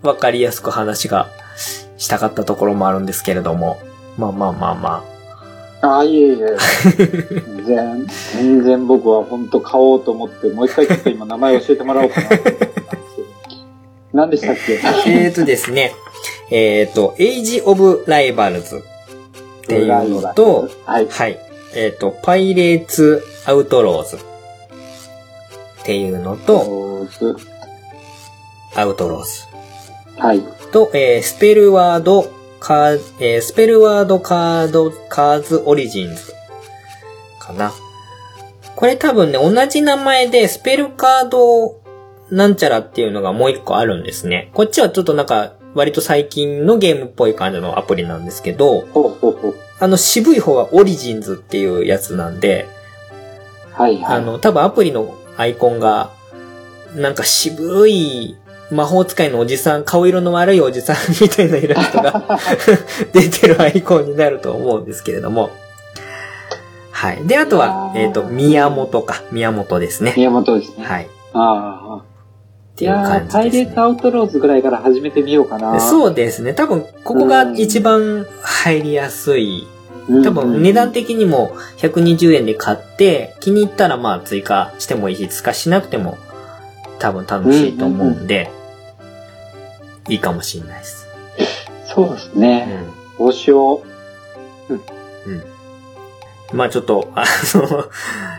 わかりやすく話がしたかったところもあるんですけれども、まあまあまあまあ、いえいえ。全然、全然僕は本当買おうと思って、もう一回ちょっと今名前教えてもらおうかなと思ったんですけど。何でしたっけ？あ。えーとですね、えーと、Age of Rivals っていうのと、はい。はい。えっ、と、パイレーツ・アウトローズっていうのと、アウトローズはい。と、えースペルワードカー、えースペルワードカード、カーズオリジンズかな。これ多分ね、同じ名前でスペルカードなんちゃらっていうのがもう一個あるんですね。こっちはちょっとなんか、割と最近のゲームっぽい感じのアプリなんですけど。あの渋い方はオリジンズっていうやつなんで、はいはい。あの、多分アプリのアイコンが、なんか渋い魔法使いのおじさん、顔色の悪いおじさんみたいなイラストが 出てるアイコンになると思うんですけれども。はい。で、あとは、えっ、と、宮本か。宮本ですね。宮本ですね。はい。ああ。っていう感じです、ね。パイレーツアウトローズぐらいから始めてみようかな。そうですね。多分、ここが一番入りやすい。うん。多分、値段的にも120円で買って、気に入ったらまあ追加してもいいし、追加しなくても多分楽しいと思うんで、いいかもしれないです。そうですうね。ん。帽子を。うん。まあちょっと、あ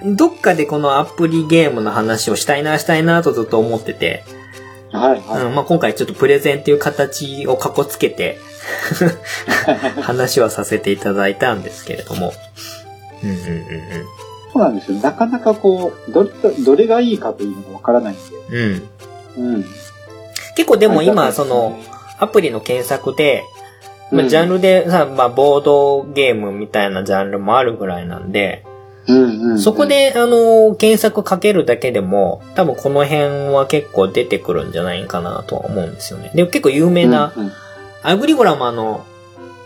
の、どっかでこのアプリゲームの話をしたいな、したいなとずっと思ってて、はいはい。うん、まあ今回ちょっとプレゼンっていう形をかこつけて、話はさせていただいたんですけれども。うんうんうんそうなんですよ。なかなかこう、どれ、どれがいいかというのがわからないんで。うん。うん。うん。結構でも今、はいその、、アプリの検索で、まあ、うんジャンルでさ、まあ、ボードゲームみたいなジャンルもあるぐらいなんで。そこ、で、あの、検索かけるだけでも、多分この辺は結構出てくるんじゃないかなとは思うんですよね。で、結構有名な、うんうんアグリゴラもあの、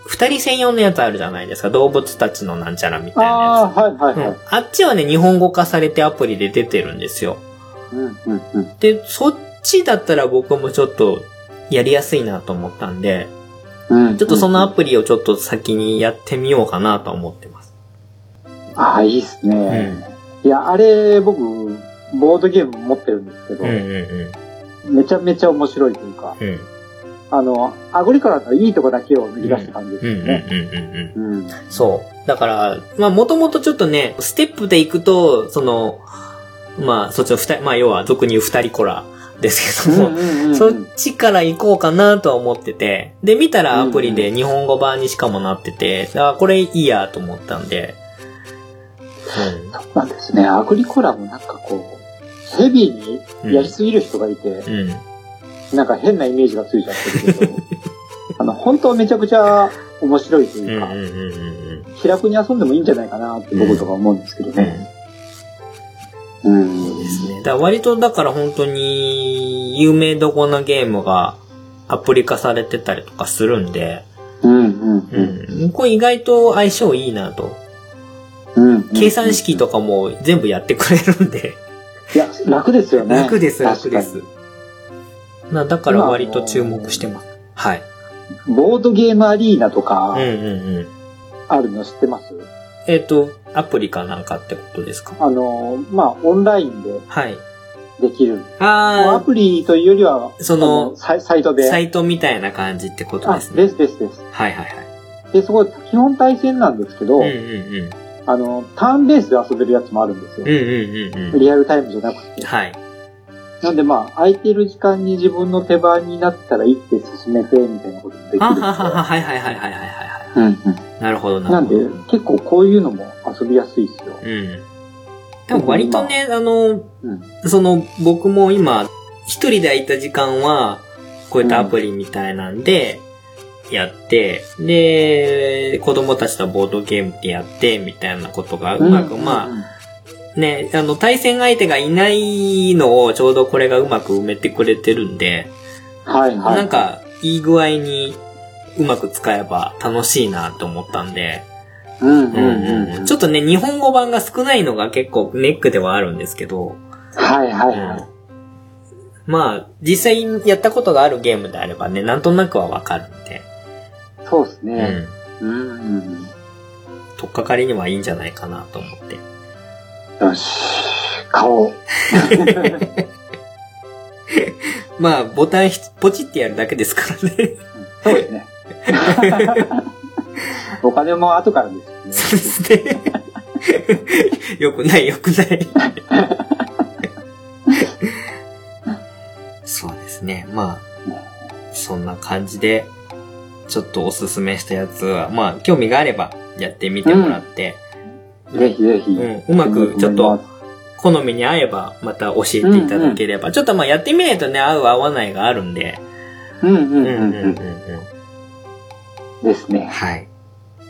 二人専用のやつあるじゃないですか。動物たちのなんちゃらみたいなああ、はいはいやつ。はいうん。あっちはね、日本語化されてアプリで出てるんですよ。うんうんうん。で、そっちだったら僕もちょっとやりやすいなと思ったんで、うん。ちょっとそのアプリをちょっと先にやってみようかなと思ってます。ああ、いいっすね。いや、あれ、僕、ボードゲーム持ってるんですけど、うんうんめちゃめちゃ面白いというか、うん。うん。あの、アグリコラのいいとこだけを抜き出した感じですうんうんよね。うんうんうん。うん。そう。だから、まあもともとちょっとね、ステップで行くと、その、まあそっちの二人、まあ要は俗に言う二人コラですけども、そっちから行こうかなとは思ってて、で、見たらアプリで日本語版にしかもなってて、あ、これいいやと思ったんで、そうなんですね。アグリコラもなんかこう、ヘビーにやりすぎる人がいて、うん。うん。なんか変なイメージがついちゃってるけど、あの、本当はめちゃくちゃ面白いとうんうんいうか、うんうん気楽に遊んでもいいんじゃないかなって僕とか思うんですけどうん。ね。うん。そうですね。だ割とだから本当に有名どこなゲームがアプリ化されてたりとかするんで、うんうんうん。うん。これ意外と相性いいなと。うん。計算式とかも全部やってくれるんで、いや、楽ですよね。楽です、楽で確す。なだから割と注目してます。はい。ボードゲームアリーナとかうんうんうん。あるの知ってます、えっ、と、アプリかなんかってことですか？あの、まあ、オンラインではい。できる。もうアあプリというよりは、そのあサイサイトー、で。サイトみたいな感じってことあ、ですね。ですですです。はいはいはい。で、そこ、基本対戦なんですけど、うんうんうん。あの、ターンベースで遊べるやつもあるんですよ。うんうんうんうん。リアルタイムじゃなくて。はい。なんでまあ、空いてる時間に自分の手番になったら一手進めて、みたいなこともできるあんで。ははは、はいはいはいはいはいはい。うんうん。なるほどななんるほど。で、結構こういうのも遊びやすいですよ。うん。でも割とね、あの、うん。その、僕も今、一人で空いた時間は、こういったアプリみたいなんで、やって、で、子供たちとボードゲームでやって、みたいなことがうまく、まあ、あ、ね、あの、対戦相手がいないのをちょうどこれがうまく埋めてくれてるんで、はいはい。なん、か、いい具合にうまく使えば楽しいなと思ったんで、うんうんうんうん。ちょっとね、日本語版が少ないのが結構ネックではあるんですけど、はいはいはい。まあ、実際やったことがあるゲームであればね、なんとなくはわかるんで、そうですね。うん。うん。うんとっかかりにはいいんじゃないかなと思って。よし。買おう。まあ、ボタンひポチってやるだけですからね。そうですね。お金も後からですそうですね。よくない、よくない。そうですね。まあ、そんな感じで、ちょっとおすすめしたやつは、まあ、興味があればやってみてもらって、ね。ぜひぜひ。うんうまくちょっと好みに合えばまた教えていただければ。ちょっとまあやってみないとね、合う合わないがあるんで。うんうんうんんううんうんうん。ですね。はい。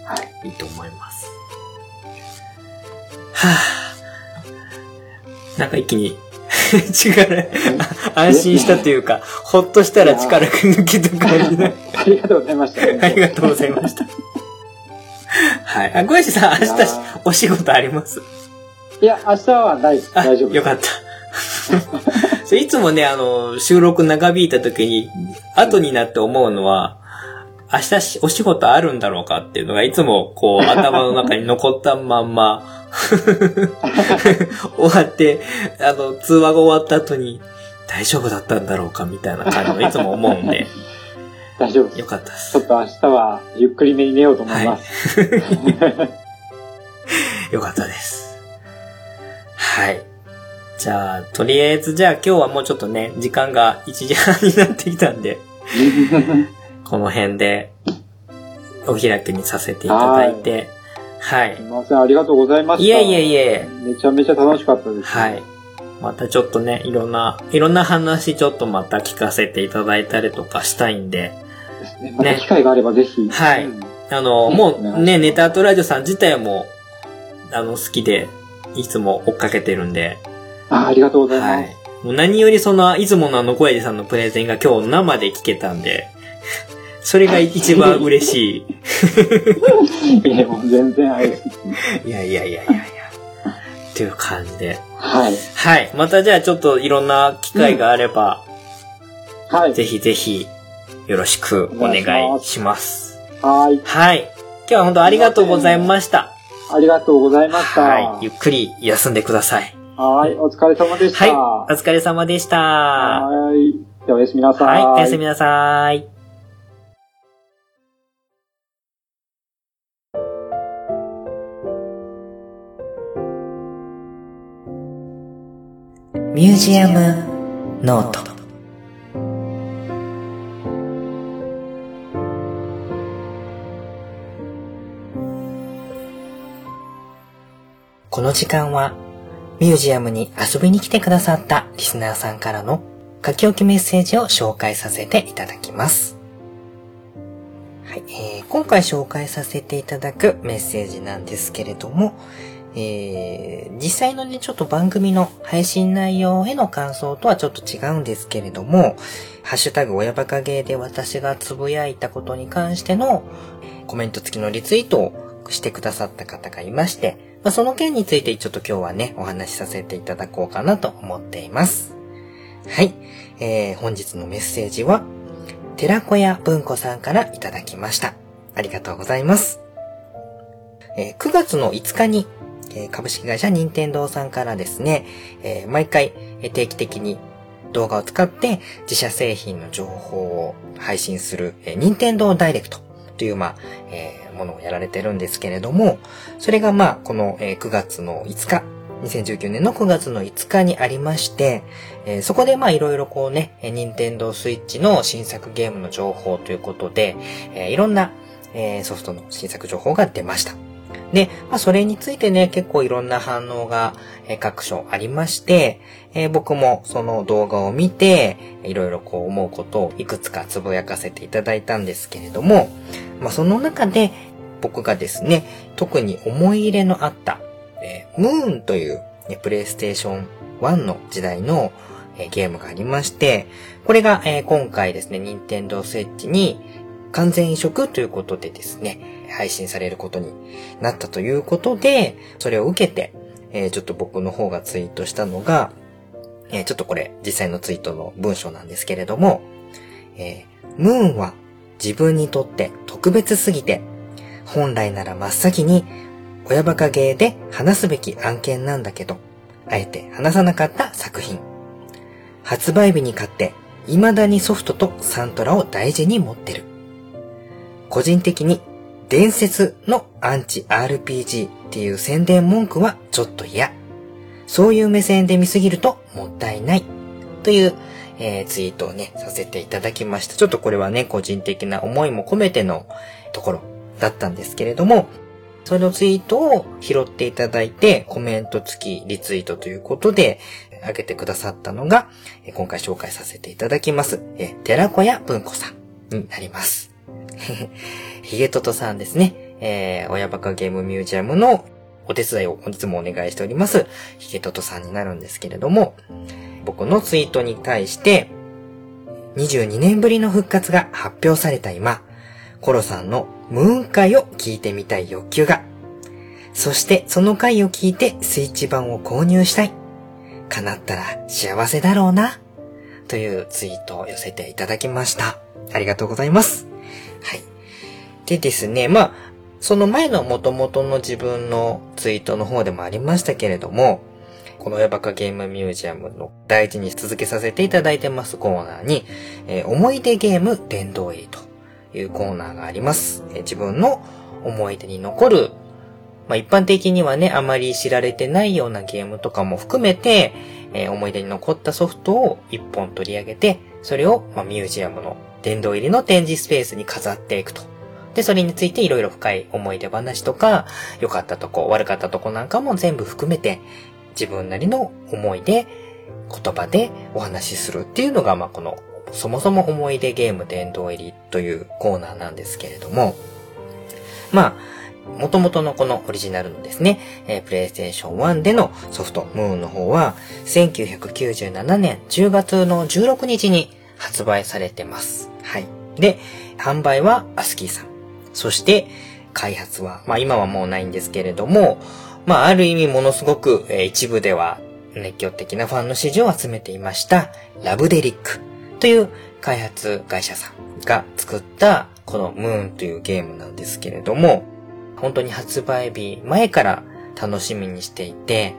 はい。いいと思います。はぁ。なんか一気に 力、あ安心したというか、ほっとしたら力が抜けた感じで。ありがとうございました。ありがとうございました。はい。あ、小林さん、明日お仕事あります？いや、明日はないです。あ、大丈夫。よかった。いつもね、あの、収録長引いた時に、後になって思うのは、明日しお仕事あるんだろうかっていうのがいつもこう頭の中に残ったまんま 終わって、あの、通話が終わった後に大丈夫だったんだろうかみたいな感じのいつも思うんで、大丈夫です。よかったですちょ。っと明日はゆっくりめに寝ようと思います。よかったです。はい。じゃあ、とりあえず、じゃあ今日はもうちょっとね、時間が1時半になってきたんで、この辺で、お開きにさせていただいて、はいす。みません、ありがとうございました。いえいえいえ、めちゃめちゃ楽しかったです。はい。またちょっとね、いろんな、いろんな話ちょっとまた聞かせていただいたりとかしたいんで、ですね。また機会があればぜひ。はいうんあの、うんもうね、ネタアートラジオさん自体も、あの、好きで、いつも追っかけてるんで、あありがとうございます。はい。もう何よりその、いつものあの、小柳さんのプレゼンが今日生で聞けたんで、それが一番嬉しい や、もう全然あれ。い。いやいやいやいやいや。っていう感じで。はい。はい。またじゃあちょっといろんな機会があれば、はい。ぜひぜひ、よろしくお願いします。はい。はい。今日は本当ありがとうございました。ありがとうございました。はい。ゆっくり休んでください。はい。お疲れ様でした。はい。お疲れ様でした。ははい。おやすみなさい。い。おやすみなさい。ミュージアムノートこの時間はミュージアムに遊びに来てくださったリスナーさんからの書き置きメッセージを紹介させていただきます。はい、えー今回紹介させていただくメッセージなんですけれども、えー実際のね、ちょっと番組の配信内容への感想とはちょっと違うんですけれども、ハッシュタグ親バカゲーで私がつぶやいたことに関してのコメント付きのリツイートをしてくださった方がいまして、まあ、その件についてちょっと今日はね、お話しさせていただこうかなと思っています。はい。えー、本日のメッセージは、寺子屋文庫さんからいただきました。ありがとうございます。えー9月の5日に、え株式会社任天堂さんからですね、え毎回定期的に動画を使って自社製品の情報を配信する、えー任天堂ダイレクトという、まあ、えーものをやられてるんですけれども、それがまあ、この、えー9月の5日、2019年の9月の5日にありまして、えーそこでまあいろいろこうね、え任天堂スイッチの新作ゲームの情報ということで、えいろんな、えソフトの新作情報が出ました。で、まあ、それについてね、結構いろんな反応が、えー各所ありまして、えー僕もその動画を見て、いろいろこう思うことをいくつかつぶやかせていただいたんですけれども、まあ、その中で僕がですね、特に思い入れのあった、えームーンという、ね、プレイステーション1の時代の、えーゲームがありまして、これが、えー今回ですね、任天堂スイッチに完全移植ということでですね、配信されることになったということで、それを受けて、えーちょっと僕の方がツイートしたのが、えーちょっとこれ実際のツイートの文章なんですけれども、えームーンは自分にとって特別すぎて、本来なら真っ先に親バカゲーで話すべき案件なんだけど、あえて話さなかった作品。発売日に買って、未だにソフトとサントラを大事に持ってる。個人的に、伝説のアンチ RPG っていう宣伝文句はちょっと嫌。そういう目線で見すぎるともったいない。という、えーツイートをね、させていただきました。ちょっとこれはね、個人的な思いも込めてのところだったんですけれども、そのツイートを拾っていただいて、コメント付きリツイートということで、あげてくださったのが、今回紹介させていただきます。え、寺子屋文子さんになります。ヒゲトトさんですね。えー、親バカゲームミュージアムのお手伝いを本日もお願いしております。ヒゲトトさんになるんですけれども、僕のツイートに対して、22年ぶりの復活が発表された今、コロさんのムーン回を聞いてみたい欲求が、そしてその回を聞いてスイッチ版を購入したい。叶ったら幸せだろうな。というツイートを寄せていただきました。ありがとうございます。でですね、まあ、その前の元々の自分のツイートの方でもありましたけれども、この親バカゲームミュージアムの大事に続けさせていただいてますコーナーに、えー思い出ゲーム殿堂入りというコーナーがあります。えー自分の思い出に残る、まあ一般的にはね、あまり知られてないようなゲームとかも含めて、えー思い出に残ったソフトを一本取り上げて、それを、まあ、ミュージアムの殿堂入りの展示スペースに飾っていくと。で、それについていろいろ深い思い出話とか、良かったとこ、悪かったとこなんかも全部含めて、自分なりの思い出、言葉でお話しするっていうのが、まあ、この、そもそも思い出ゲーム殿堂入りというコーナーなんですけれども、まあ、元々のこのオリジナルのですね、えー、プレイステーション1でのソフト、ムーンの方は、1997年10月の16日に発売されてます。はい。で、販売はアスキーさん。そして、開発は、まあ今はもうないんですけれども、まあある意味ものすごく、えー一部では熱狂的なファンの支持を集めていました、ラブデリックという開発会社さんが作ったこのムーンというゲームなんですけれども、本当に発売日前から楽しみにしていて、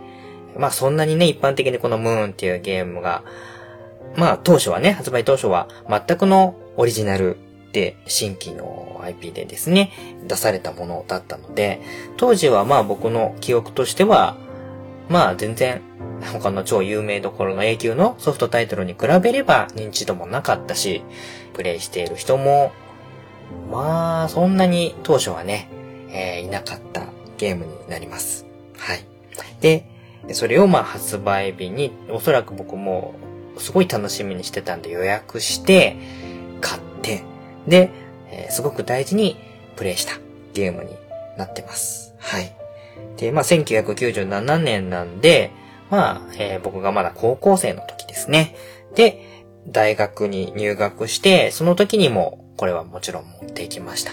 まあそんなにね、一般的にこのムーンっていうゲームが、まあ当初はね、発売当初は全くのオリジナル新規の IP でですね、出されたものだったので、当時はまあ僕の記憶としては、まあ全然他の超有名どころの A 級のソフトタイトルに比べれば認知度もなかったし、プレイしている人も、まあそんなに当初はね、えーいなかったゲームになります。はい。で、それをまあ発売日に、おそらく僕もすごい楽しみにしてたんで予約して、買って、で、えーすごく大事にプレイしたゲームになってます。はい。で、まあ1997年なんで、まあ、えー僕がまだ高校生の時ですね。で、大学に入学して、その時にも、これはもちろん持っていきました。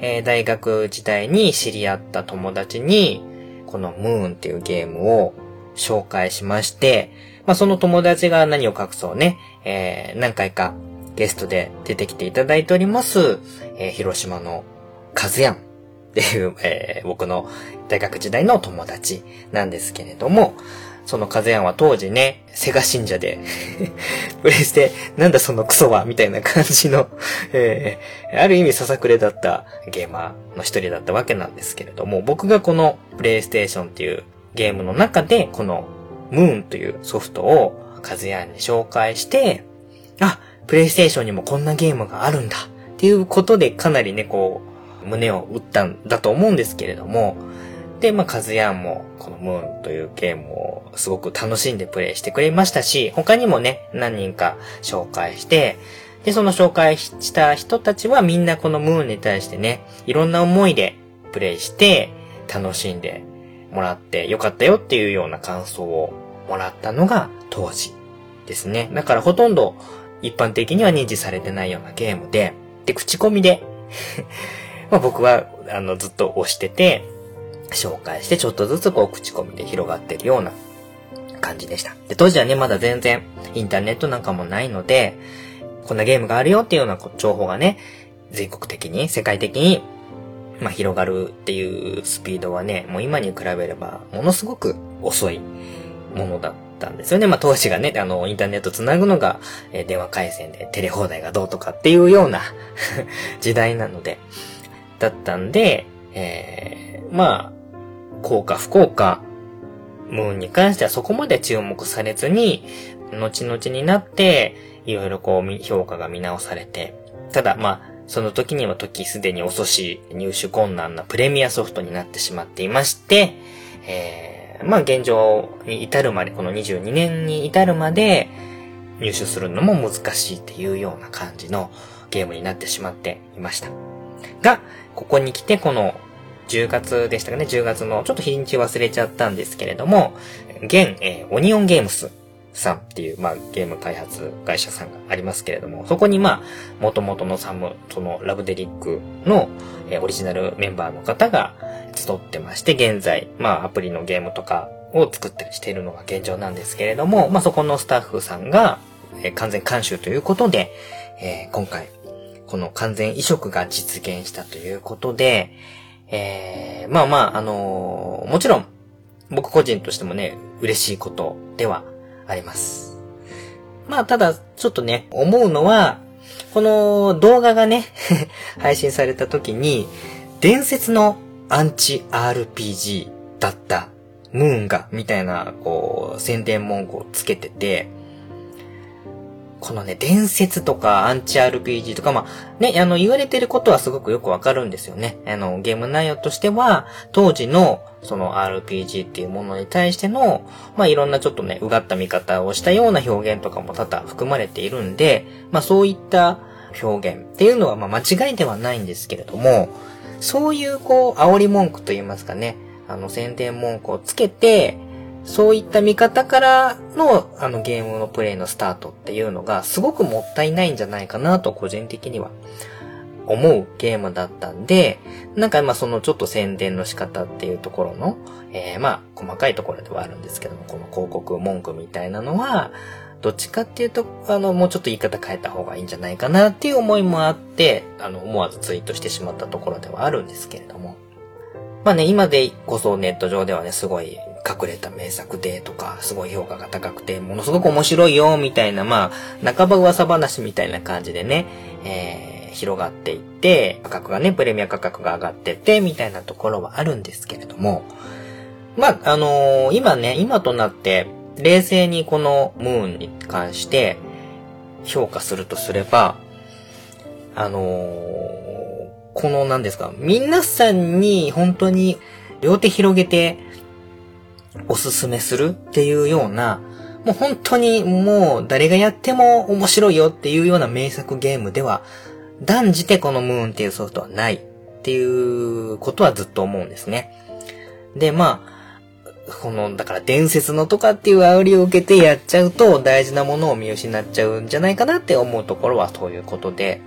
えー大学時代に知り合った友達に、このムーンっていうゲームを紹介しまして、まあその友達が何を隠そうね、えー何回かゲストで出てきていただいております、えー広島のカズヤン。っていう、えー僕の大学時代の友達なんですけれども、そのカズヤンは当時ね、セガ信者で、プレイして、なんだそのクソは、みたいな感じの、えーある意味ささくれだったゲーマーの一人だったわけなんですけれども、僕がこのプレイステーションっていうゲームの中で、このムーンというソフトをカズヤンに紹介して、あ、プレイステーションにもこんなゲームがあるんだっていうことでかなりね、こう、胸を打ったんだと思うんですけれども、で、まあ、カズヤンも、このムーンというゲームをすごく楽しんでプレイしてくれましたし、他にもね、何人か紹介して、で、その紹介した人たちはみんなこのムーンに対してね、いろんな思いでプレイして、楽しんでもらってよかったよっていうような感想をもらったのが当時ですね。だからほとんど一般的には認知されてないようなゲームで、で、口コミで、まあ僕は、あの、ずっと押してて、紹介してちょっとずつこう口コミで広がってるような感じでした。で、当時はね、まだ全然インターネットなんかもないので、こんなゲームがあるよっていうような情報がね、全国的に、世界的に、まあ、広がるっていうスピードはね、もう今に比べれば、ものすごく遅いものだたんですよね。まあ、当時がね、あの、インターネットつなぐのが、え電話回線でテレ放題がどうとかっていうような 時代なので、だったんで、えー、まあ、効か不効か、ムーンに関してはそこまで注目されずに、後々になって、いろいろこう評価が見直されて、ただまあ、その時には時すでに遅し、入手困難なプレミアソフトになってしまっていまして、えー、まあ現状に至るまで、この22年に至るまで入手するのも難しいっていうような感じのゲームになってしまっていました。が、ここに来てこの10月でしたかね、10月のちょっと日にち忘れちゃったんですけれども、現、えーオニオンゲームスさんっていう、まあ、ゲーム開発会社さんがありますけれども、そこにまあ、元々のサム、そのラブデリックの、えーオリジナルメンバーの方が集ってまして、現在、まあ、アプリのゲームとかを作ったりしているのが現状なんですけれども、まあ、そこのスタッフさんが、えー完全監修ということで、えー今回、この完全移植が実現したということで、えーまあまあ、あのーもちろん、僕個人としてもね、嬉しいことではあります。まあ、ただ、ちょっとね、思うのは、この動画がね、配信された時に、伝説のアンチ RPG だったムーンが、みたいな、こう、宣伝文句をつけてて、このね、伝説とかアンチ RPG とか、まあ、ね、あの、言われてることはすごくよくわかるんですよね。あの、ゲーム内容としては、当時の、その RPG っていうものに対しての、まあ、いろんなちょっとね、うがった見方をしたような表現とかも多々含まれているんで、まあ、そういった表現っていうのは、まあ、間違いではないんですけれども、そういう、こう、煽り文句といいますかね、あの、宣伝文句をつけて、そういった見方からの、あの、ゲームのプレイのスタートっていうのが、すごくもったいないんじゃないかなと、個人的には思うゲームだったんで、なんかまそのちょっと宣伝の仕方っていうところの、えー、まあ細かいところではあるんですけども、この広告文句みたいなのは、どっちかっていうと、あの、もうちょっと言い方変えた方がいいんじゃないかなっていう思いもあって、あの、思わずツイートしてしまったところではあるんですけれども。まあね、今でこそネット上ではね、すごい隠れた名作でとか、すごい評価が高くて、ものすごく面白いよ、みたいな、まあ、半ば噂話みたいな感じでね、えー、広がっていって、価格がね、プレミア価格が上がってて、みたいなところはあるんですけれども、まあ、あのー今ね、今となって、冷静にこのムーンに関して評価するとすれば、あのーこの何ですか、皆さんに本当に両手広げておすすめするっていうような、もう本当にもう誰がやっても面白いよっていうような名作ゲームでは、断じてこのムーンっていうソフトはないっていうことはずっと思うんですね。で、まあ、この、だから伝説のとかっていう煽りを受けてやっちゃうと大事なものを見失っちゃうんじゃないかなって思うところはそういうことで、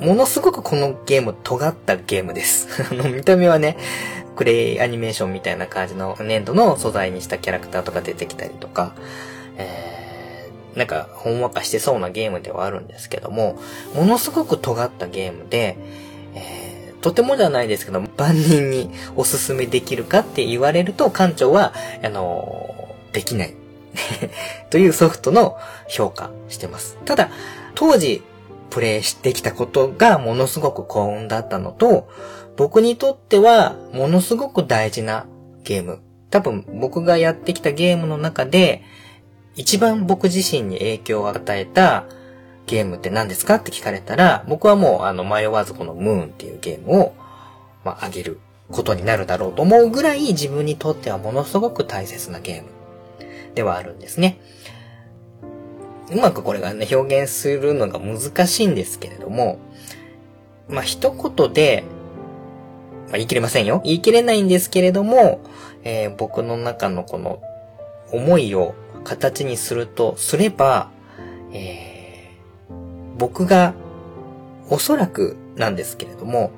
ものすごくこのゲーム尖ったゲームです。あの、見た目はね、クレイアニメーションみたいな感じの粘土の素材にしたキャラクターとか出てきたりとか、えー、なんか、ほんわかしてそうなゲームではあるんですけども、ものすごく尖ったゲームで、えー、とてもじゃないですけど、万人におすすめできるかって言われると、館長は、あのーできない。というソフトの評価してます。ただ、当時、プレイしてきたことがものすごく幸運だったのと、僕にとってはものすごく大事なゲーム。多分僕がやってきたゲームの中で、一番僕自身に影響を与えたゲームって何ですかって聞かれたら、僕はもうあの迷わずこのムーンっていうゲームを、まあ、げることになるだろうと思うぐらい自分にとってはものすごく大切なゲームではあるんですね。うまくこれがね、表現するのが難しいんですけれども、まあ、一言で、まあ、言い切れませんよ。言い切れないんですけれども、えー僕の中のこの思いを形にするとすれば、えー僕がおそらくなんですけれども、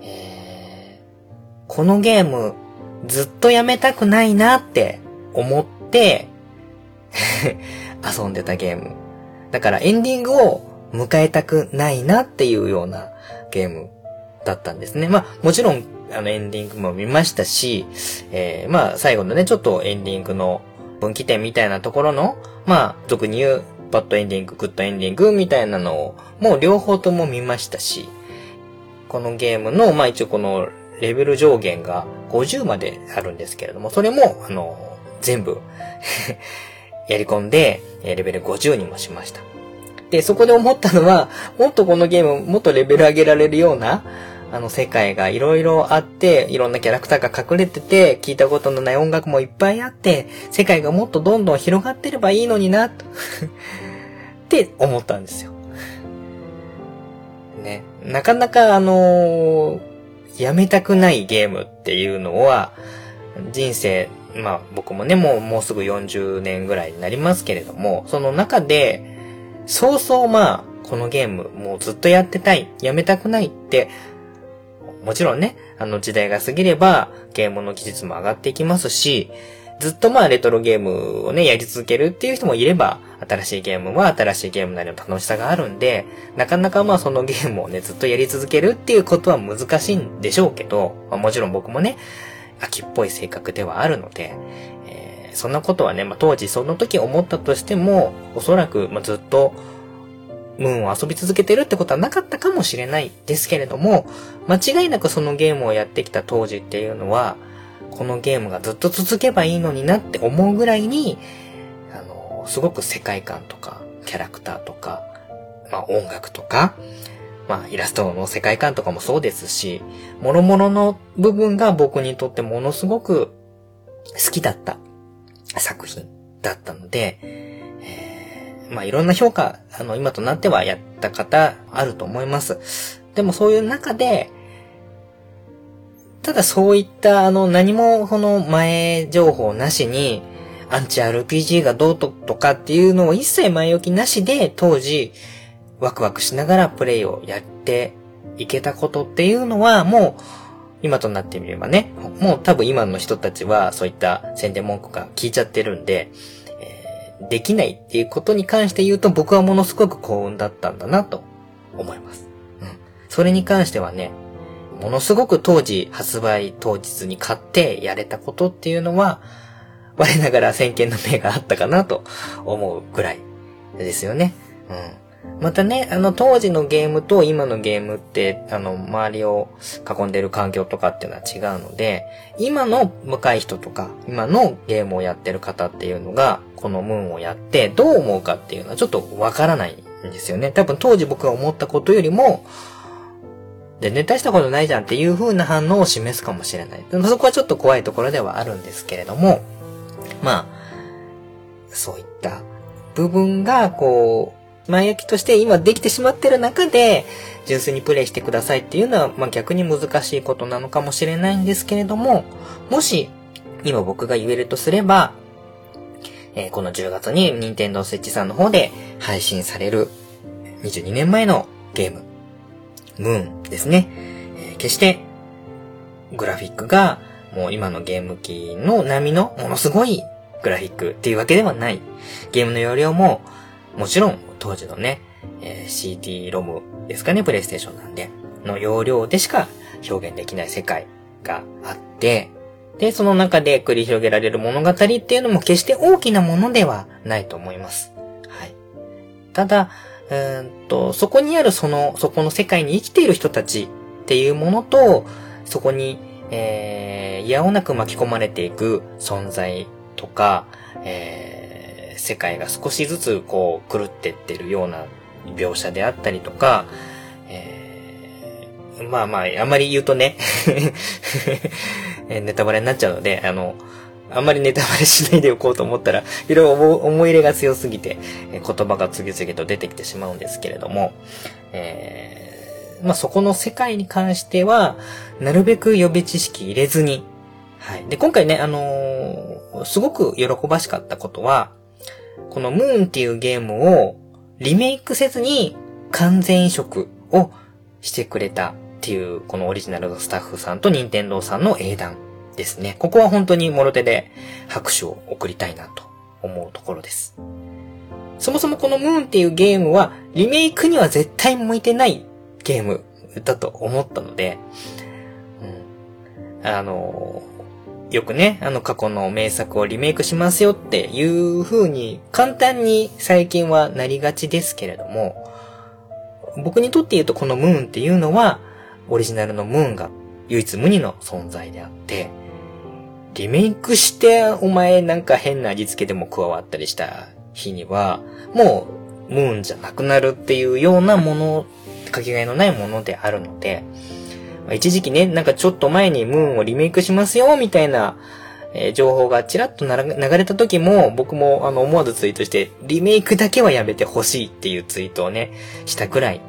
えーこのゲームずっとやめたくないなって思って 遊んでたゲーム。だからエンディングを迎えたくないなっていうようなゲームだったんですね。まあもちろんあのエンディングも見ましたし、えーまあ最後のね、ちょっとエンディングの分岐点みたいなところの、まあ俗に言うバッドエンディング、グッドエンディングみたいなのをもう両方とも見ましたし、このゲームの、まあ一応このレベル上限が50まであるんですけれども、それも、あの、全部 やり込んで、レベル50にもしました。で、そこで思ったのは、もっとこのゲーム、もっとレベル上げられるような、あの世界がいろいろあって、いろんなキャラクターが隠れてて、聞いたことのない音楽もいっぱいあって、世界がもっとどんどん広がってればいいのにな、と って思ったんですよ。ね。なかなかあのーやめたくないゲームっていうのは、人生、まあ僕もね、もう、もうすぐ40年ぐらいになりますけれども、その中で、そうそうまあ、このゲームもうずっとやってたい、やめたくないって、もちろんね、あの時代が過ぎれば、ゲームの技術も上がっていきますし、ずっとまあレトロゲームをね、やり続けるっていう人もいれば、新しいゲームは新しいゲームなりの楽しさがあるんで、なかなかまあそのゲームをね、ずっとやり続けるっていうことは難しいんでしょうけど、まあ、もちろん僕もね、秋っぽい性格ではあるので、えーそんなことはね、まあ当時その時思ったとしても、おそらくまあずっと、ムーンを遊び続けてるってことはなかったかもしれないですけれども、間違いなくそのゲームをやってきた当時っていうのは、このゲームがずっと続けばいいのになって思うぐらいに、あの、すごく世界観とか、キャラクターとか、まあ音楽とか、まあイラストの世界観とかもそうですし、諸々の部分が僕にとってものすごく好きだった作品だったので、まあいろんな評価、あの今となってはやった方あると思います。でもそういう中で、ただそういったあの何もこの前情報なしに、アンチ RPG がどうととかっていうのを一切前置きなしで当時ワクワクしながらプレイをやっていけたことっていうのはもう今となってみればね、もう多分今の人たちはそういった宣伝文句が聞いちゃってるんで、できないっていうことに関して言うと僕はものすごく幸運だったんだなと思います。うん。それに関してはね、ものすごく当時発売当日に買ってやれたことっていうのは、我ながら先見の目があったかなと思うぐらいですよね。うん。またね、あの当時のゲームと今のゲームって、あの周りを囲んでる環境とかっていうのは違うので、今の若い人とか、今のゲームをやってる方っていうのが、このムーンをやってどう思うかっていうのはちょっとわからないんですよね。多分当時僕が思ったことよりも、全然大したことないじゃんっていう風な反応を示すかもしれない。そこはちょっと怖いところではあるんですけれども、まあ、そういった部分が、こう、前焼きとして今できてしまってる中で、純粋にプレイしてくださいっていうのは、まあ逆に難しいことなのかもしれないんですけれども、もし、今僕が言えるとすれば、えーこの10月に任天堂 Switch さんの方で配信される22年前のゲーム、ムーンですね。えー決して、グラフィックが、もう今のゲーム機の波のものすごいグラフィックっていうわけではない。ゲームの容量も、もちろん当時のね、えー CD ロムですかね、プレイステーションなんで、の容量でしか表現できない世界があって、で、その中で繰り広げられる物語っていうのも決して大きなものではないと思います。はい。ただ、うーんと、そこにあるその、そこの世界に生きている人たちっていうものと、そこに、えー、いやおなく巻き込まれていく存在とか、えー、世界が少しずつこう狂ってってるような描写であったりとか、えー、まあまあ、あんまり言うとね、ネタバレになっちゃうので、あの、あんまりネタバレしないでおこうと思ったら、いろいろ思い入れが強すぎて、言葉が次々と出てきてしまうんですけれども、えーまあそこの世界に関しては、なるべく予備知識入れずに、はい。で、今回ね、あのーすごく喜ばしかったことは、このムーンっていうゲームをリメイクせずに完全移植をしてくれたっていう、このオリジナルのスタッフさんと任天堂さんの英断ですね。ここは本当にもろ手で拍手を送りたいなと思うところです。そもそもこのムーンっていうゲームはリメイクには絶対向いてないゲームだと思ったので、うん、あのよくね、あの過去の名作をリメイクしますよっていう風に簡単に最近はなりがちですけれども、僕にとって言うとこのムーンっていうのは、オリジナルのムーンが唯一無二の存在であって、リメイクしてお前なんか変な味付けでも加わったりした日には、もうムーンじゃなくなるっていうようなもの、かけがえのないものであるので、まあ一時期ね、なんかちょっと前にムーンをリメイクしますよ、みたいな、えー情報がちらっと流れた時も、僕もあの思わずツイートして、リメイクだけはやめてほしいっていうツイートをね、したくらい、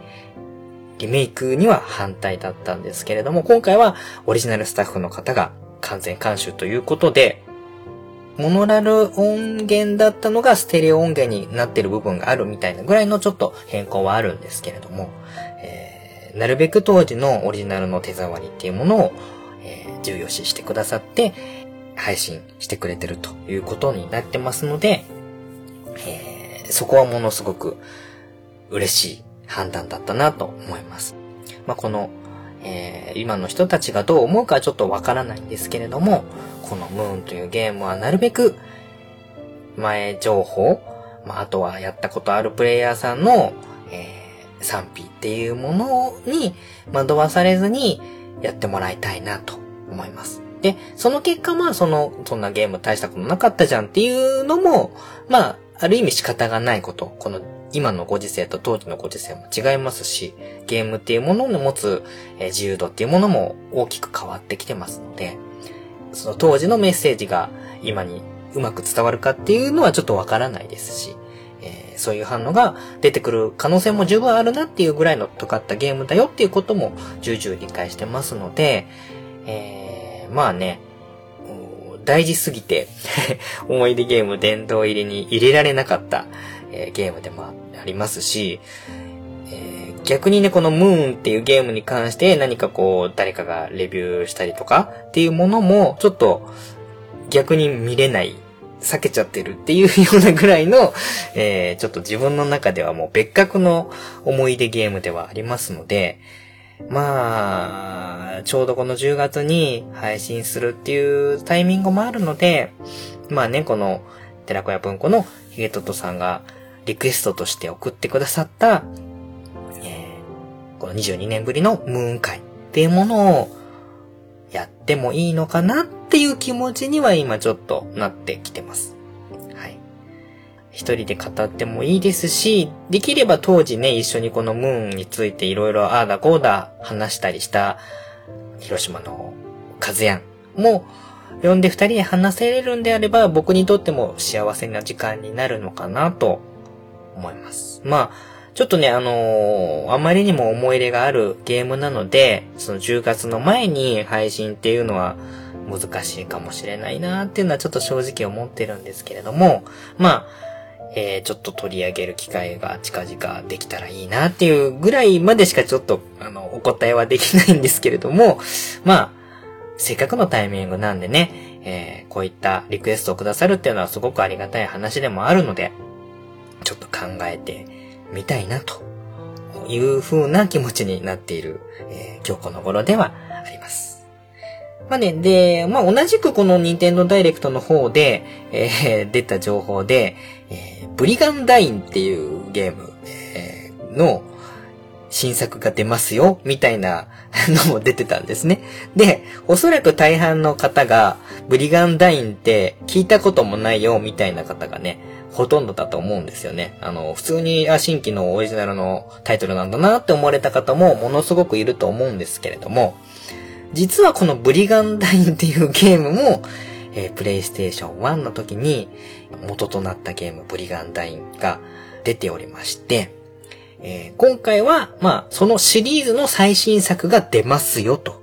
リメイクには反対だったんですけれども、今回はオリジナルスタッフの方が完全監修ということで、モノラル音源だったのがステレオ音源になってる部分があるみたいなぐらいのちょっと変更はあるんですけれども、なるべく当時のオリジナルの手触りっていうものを、えー重要視してくださって、配信してくれてるということになってますので、えーそこはものすごく嬉しい判断だったなと思います。まあ、この、えー今の人たちがどう思うかちょっとわからないんですけれども、このムーンというゲームはなるべく前情報、まあ、あとはやったことあるプレイヤーさんの、賛否っていうものに惑わされずにやってもらいたいなと思います。で、その結果まあその、そんなゲーム大したことなかったじゃんっていうのも、まあ、ある意味仕方がないこと。この今のご時世と当時のご時世も違いますし、ゲームっていうものの持つ自由度っていうものも大きく変わってきてますので、その当時のメッセージが今にうまく伝わるかっていうのはちょっとわからないですし、そういう反応が出てくる可能性も十分あるなっていうぐらいの尖ったゲームだよっていうことも重々理解してますので、えーまあね、大事すぎて 思い出ゲーム殿堂入りに入れられなかった、えーゲームでもありますし、えー逆にね、このムーンっていうゲームに関して何かこう、誰かがレビューしたりとかっていうものも、ちょっと逆に見れない、避けちゃってるっていうようなぐらいの、えーちょっと自分の中ではもう別格の思い出ゲームではありますので、まあ、ちょうどこの10月に配信するっていうタイミングもあるので、まあね、この、寺子屋文庫のヒゲトトさんがリクエストとして送ってくださった、えーこの22年ぶりのムーン会っていうものをやってもいいのかなっていう気持ちには今ちょっとなってきてます。はい。一人で語ってもいいですし、できれば当時ね、一緒にこのムーンについていろいろああだこうだ話したりした、広島のカズヤンも、呼んで二人で話せれるんであれば、僕にとっても幸せな時間になるのかなと思います。まあ、ちょっとね、あのーあまりにも思い入れがあるゲームなので、その10月の前に配信っていうのは難しいかもしれないなっていうのはちょっと正直思ってるんですけれども、まあ、えー、ちょっと取り上げる機会が近々できたらいいなっていうぐらいまでしかちょっと、あの、お答えはできないんですけれども、まあ、せっかくのタイミングなんでね、えー、こういったリクエストをくださるっていうのはすごくありがたい話でもあるので、ちょっと考えてみたいなという風な気持ちになっている、えー今日この頃ではあります。まあね、で、まあ同じくこの任天堂ダイレクトの方で、えー出た情報で、えーブリガンダインっていうゲーム、えーの新作が出ますよ、みたいなのも出てたんですね。で、おそらく大半の方が、ブリガンダインって聞いたこともないよ、みたいな方がね、ほとんどだと思うんですよね。あの、普通に、あ、新規のオリジナルのタイトルなんだなって思われた方もものすごくいると思うんですけれども、実はこのブリガンダインっていうゲームも、えープレイステーション1の時に元となったゲームブリガンダインが出ておりまして、えー今回は、まあ、そのシリーズの最新作が出ますよ、と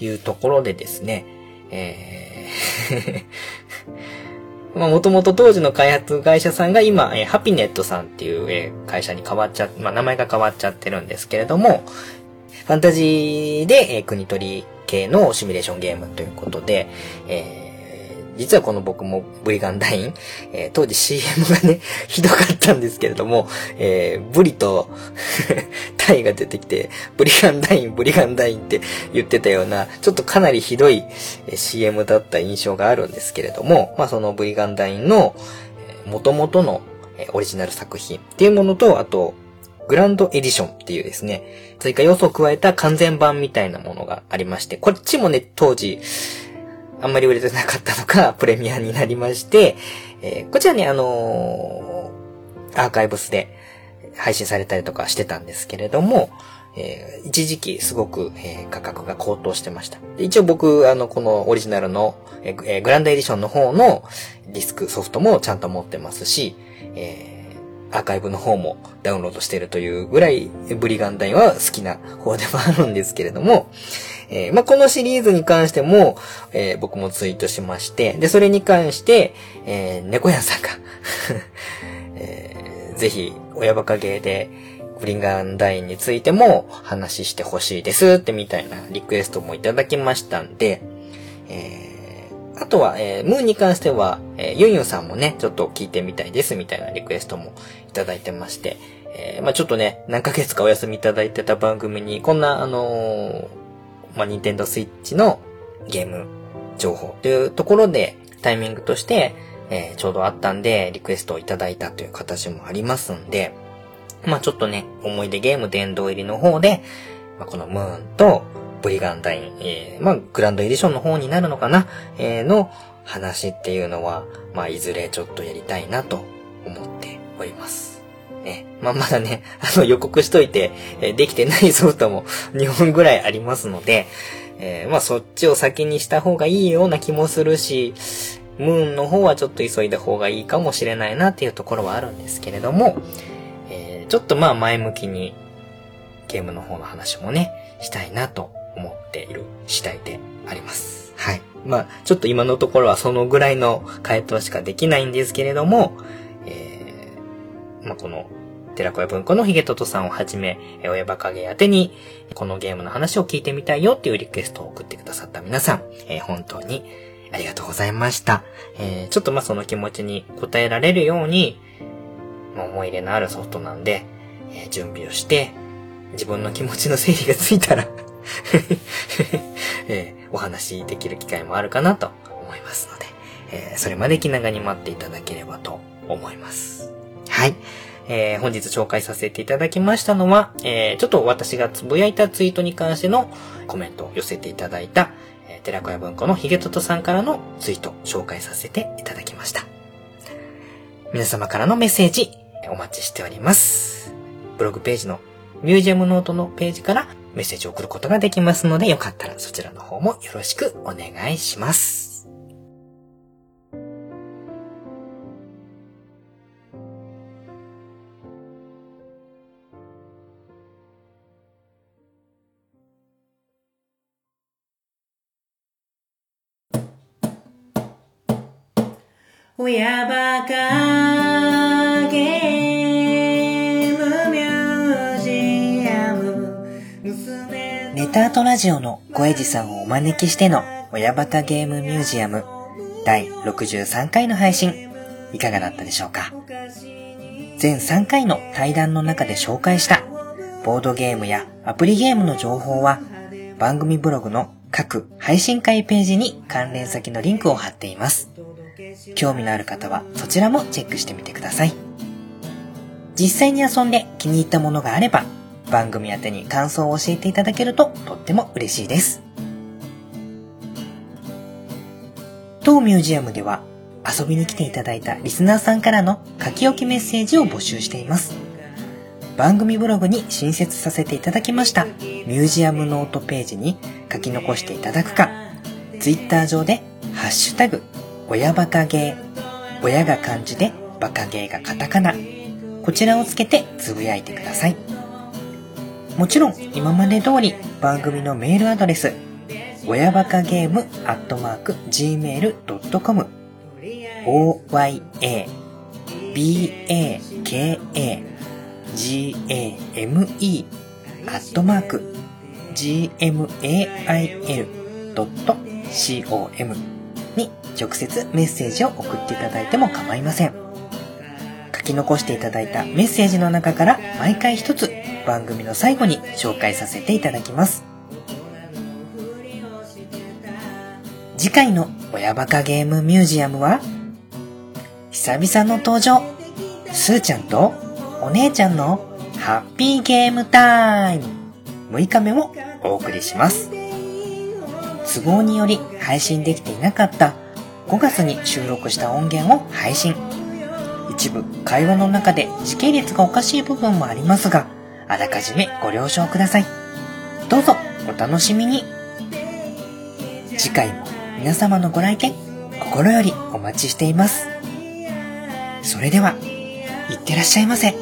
いうところでですね、えー まあ、もともと当時の開発会社さんが今、えーハピネットさんっていう、えー会社に変わっちゃ、まあ、名前が変わっちゃってるんですけれども、ファンタジーで、えー国取り系のシミュレーションゲームということで、えー実はこの僕もブリガンダイン、えー当時 CM がね、ひどかったんですけれども、えーブリとタイが出てきて、ブリガンダイン、ブリガンダインって言ってたような、ちょっとかなりひどい CM だった印象があるんですけれども、まあそのブリガンダインの、元々のオリジナル作品っていうものと、あと、グランドエディションっていうですね、追加要素を加えた完全版みたいなものがありまして、こっちもね、当時、あんまり売れてなかったのがプレミアになりまして、えーこちらね、あのーアーカイブスで配信されたりとかしてたんですけれども、えー一時期すごく、えー価格が高騰してました。一応僕、あの、このオリジナルの、グランドエディションの方のディスクソフトもちゃんと持ってますし、えーアーカイブの方もダウンロードしてるというぐらい、ブリガンダインは好きな方でもあるんですけれども、えーまあ、このシリーズに関しても、えー僕もツイートしまして、で、それに関して、えー猫屋さんが、えーぜひ、親バカゲーで、ブリンガンダインについても話してほしいですってみたいなリクエストもいただきましたんで、えーあとは、えームーンに関しては、えーユンユンさんもね、ちょっと聞いてみたいですみたいなリクエストもいただいてまして、えーまあちょっとね、何ヶ月かお休みいただいてた番組に、こんな、あのーまあ、ニンテンドースイッチのゲーム情報というところで、タイミングとして、えーちょうどあったんで、リクエストをいただいたという形もありますんで、まあちょっとね、思い出ゲーム殿堂入りの方で、まあ、このムーンとブリガンダイン、えーまあグランドエディションの方になるのかな、えーの話っていうのは、まあいずれちょっとやりたいなと思っております。ね。まあまだね、あの予告しといて、えーできてないソフトも 2本ぐらいありますので、えーまあそっちを先にした方がいいような気もするし、ムーンの方はちょっと急いだ方がいいかもしれないなっていうところはあるんですけれども、えーちょっとまあ前向きにゲームの方の話もね、したいなと思っている次第であります。はい。まあちょっと今のところはそのぐらいの回答しかできないんですけれども、えーまあこの寺子屋文庫のヒゲトトさんをはじめ、親バカゲ宛てに、このゲームの話を聞いてみたいよっていうリクエストを送ってくださった皆さん、えー本当にありがとうございました。えーちょっとまその気持ちに応えられるように、ま思い入れのあるソフトなんで、えー準備をして、自分の気持ちの整理がついたら、えーお話できる機会もあるかなと思いますので、えーそれまで気長に待っていただければと思います。はい。えー本日紹介させていただきましたのは、えーちょっと私がつぶやいたツイートに関してのコメントを寄せていただいた、寺子屋文庫のヒゲトトさんからのツイート紹介させていただきました。皆様からのメッセージお待ちしております。ブログページのミュージアムノートのページからメッセージを送ることができますので、よかったらそちらの方もよろしくお願いします。親バカゲームミュージアム。ネタートラジオの小エジさんをお招きしての親バカゲームミュージアム。第63回の配信。いかがだったでしょうか？全3回の対談の中で紹介したボードゲームやアプリゲームの情報は番組ブログの各配信会ページに関連先のリンクを貼っています。興味のある方はそちらもチェックしてみてください。実際に遊んで気に入ったものがあれば番組宛てに感想を教えていただけるととっても嬉しいです。当ミュージアムでは遊びに来ていただいたリスナーさんからの書き置きメッセージを募集しています。番組ブログに新設させていただきました。ミュージアムノートページに書き残していただくか、ツイッター上でハッシュタグ、親バカゲー、親が漢字でバカゲーがカタカナ、こちらをつけてつぶやいてください。もちろん今まで通り番組のメールアドレス、親バカゲームアットマーク gmail.com oya baka game アットマーク gmail.com に直接メッセージを送っていただいても構いません。書き残していただいたメッセージの中から毎回一つ番組の最後に紹介させていただきます。次回の親バカゲームミュージアムは久々の登場すーちゃんとお姉ちゃんのハッピーゲームタイム6日目もお送りします都合により配信できていなかった5月に収録した音源を配信一部会話の中で時系列がおかしい部分もありますが、あらかじめご了承ください。どうぞお楽しみに。次回も皆様のご来店心よりお待ちしています。それでは、いってらっしゃいませ。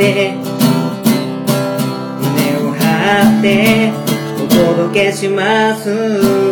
って胸を張ってお届けします。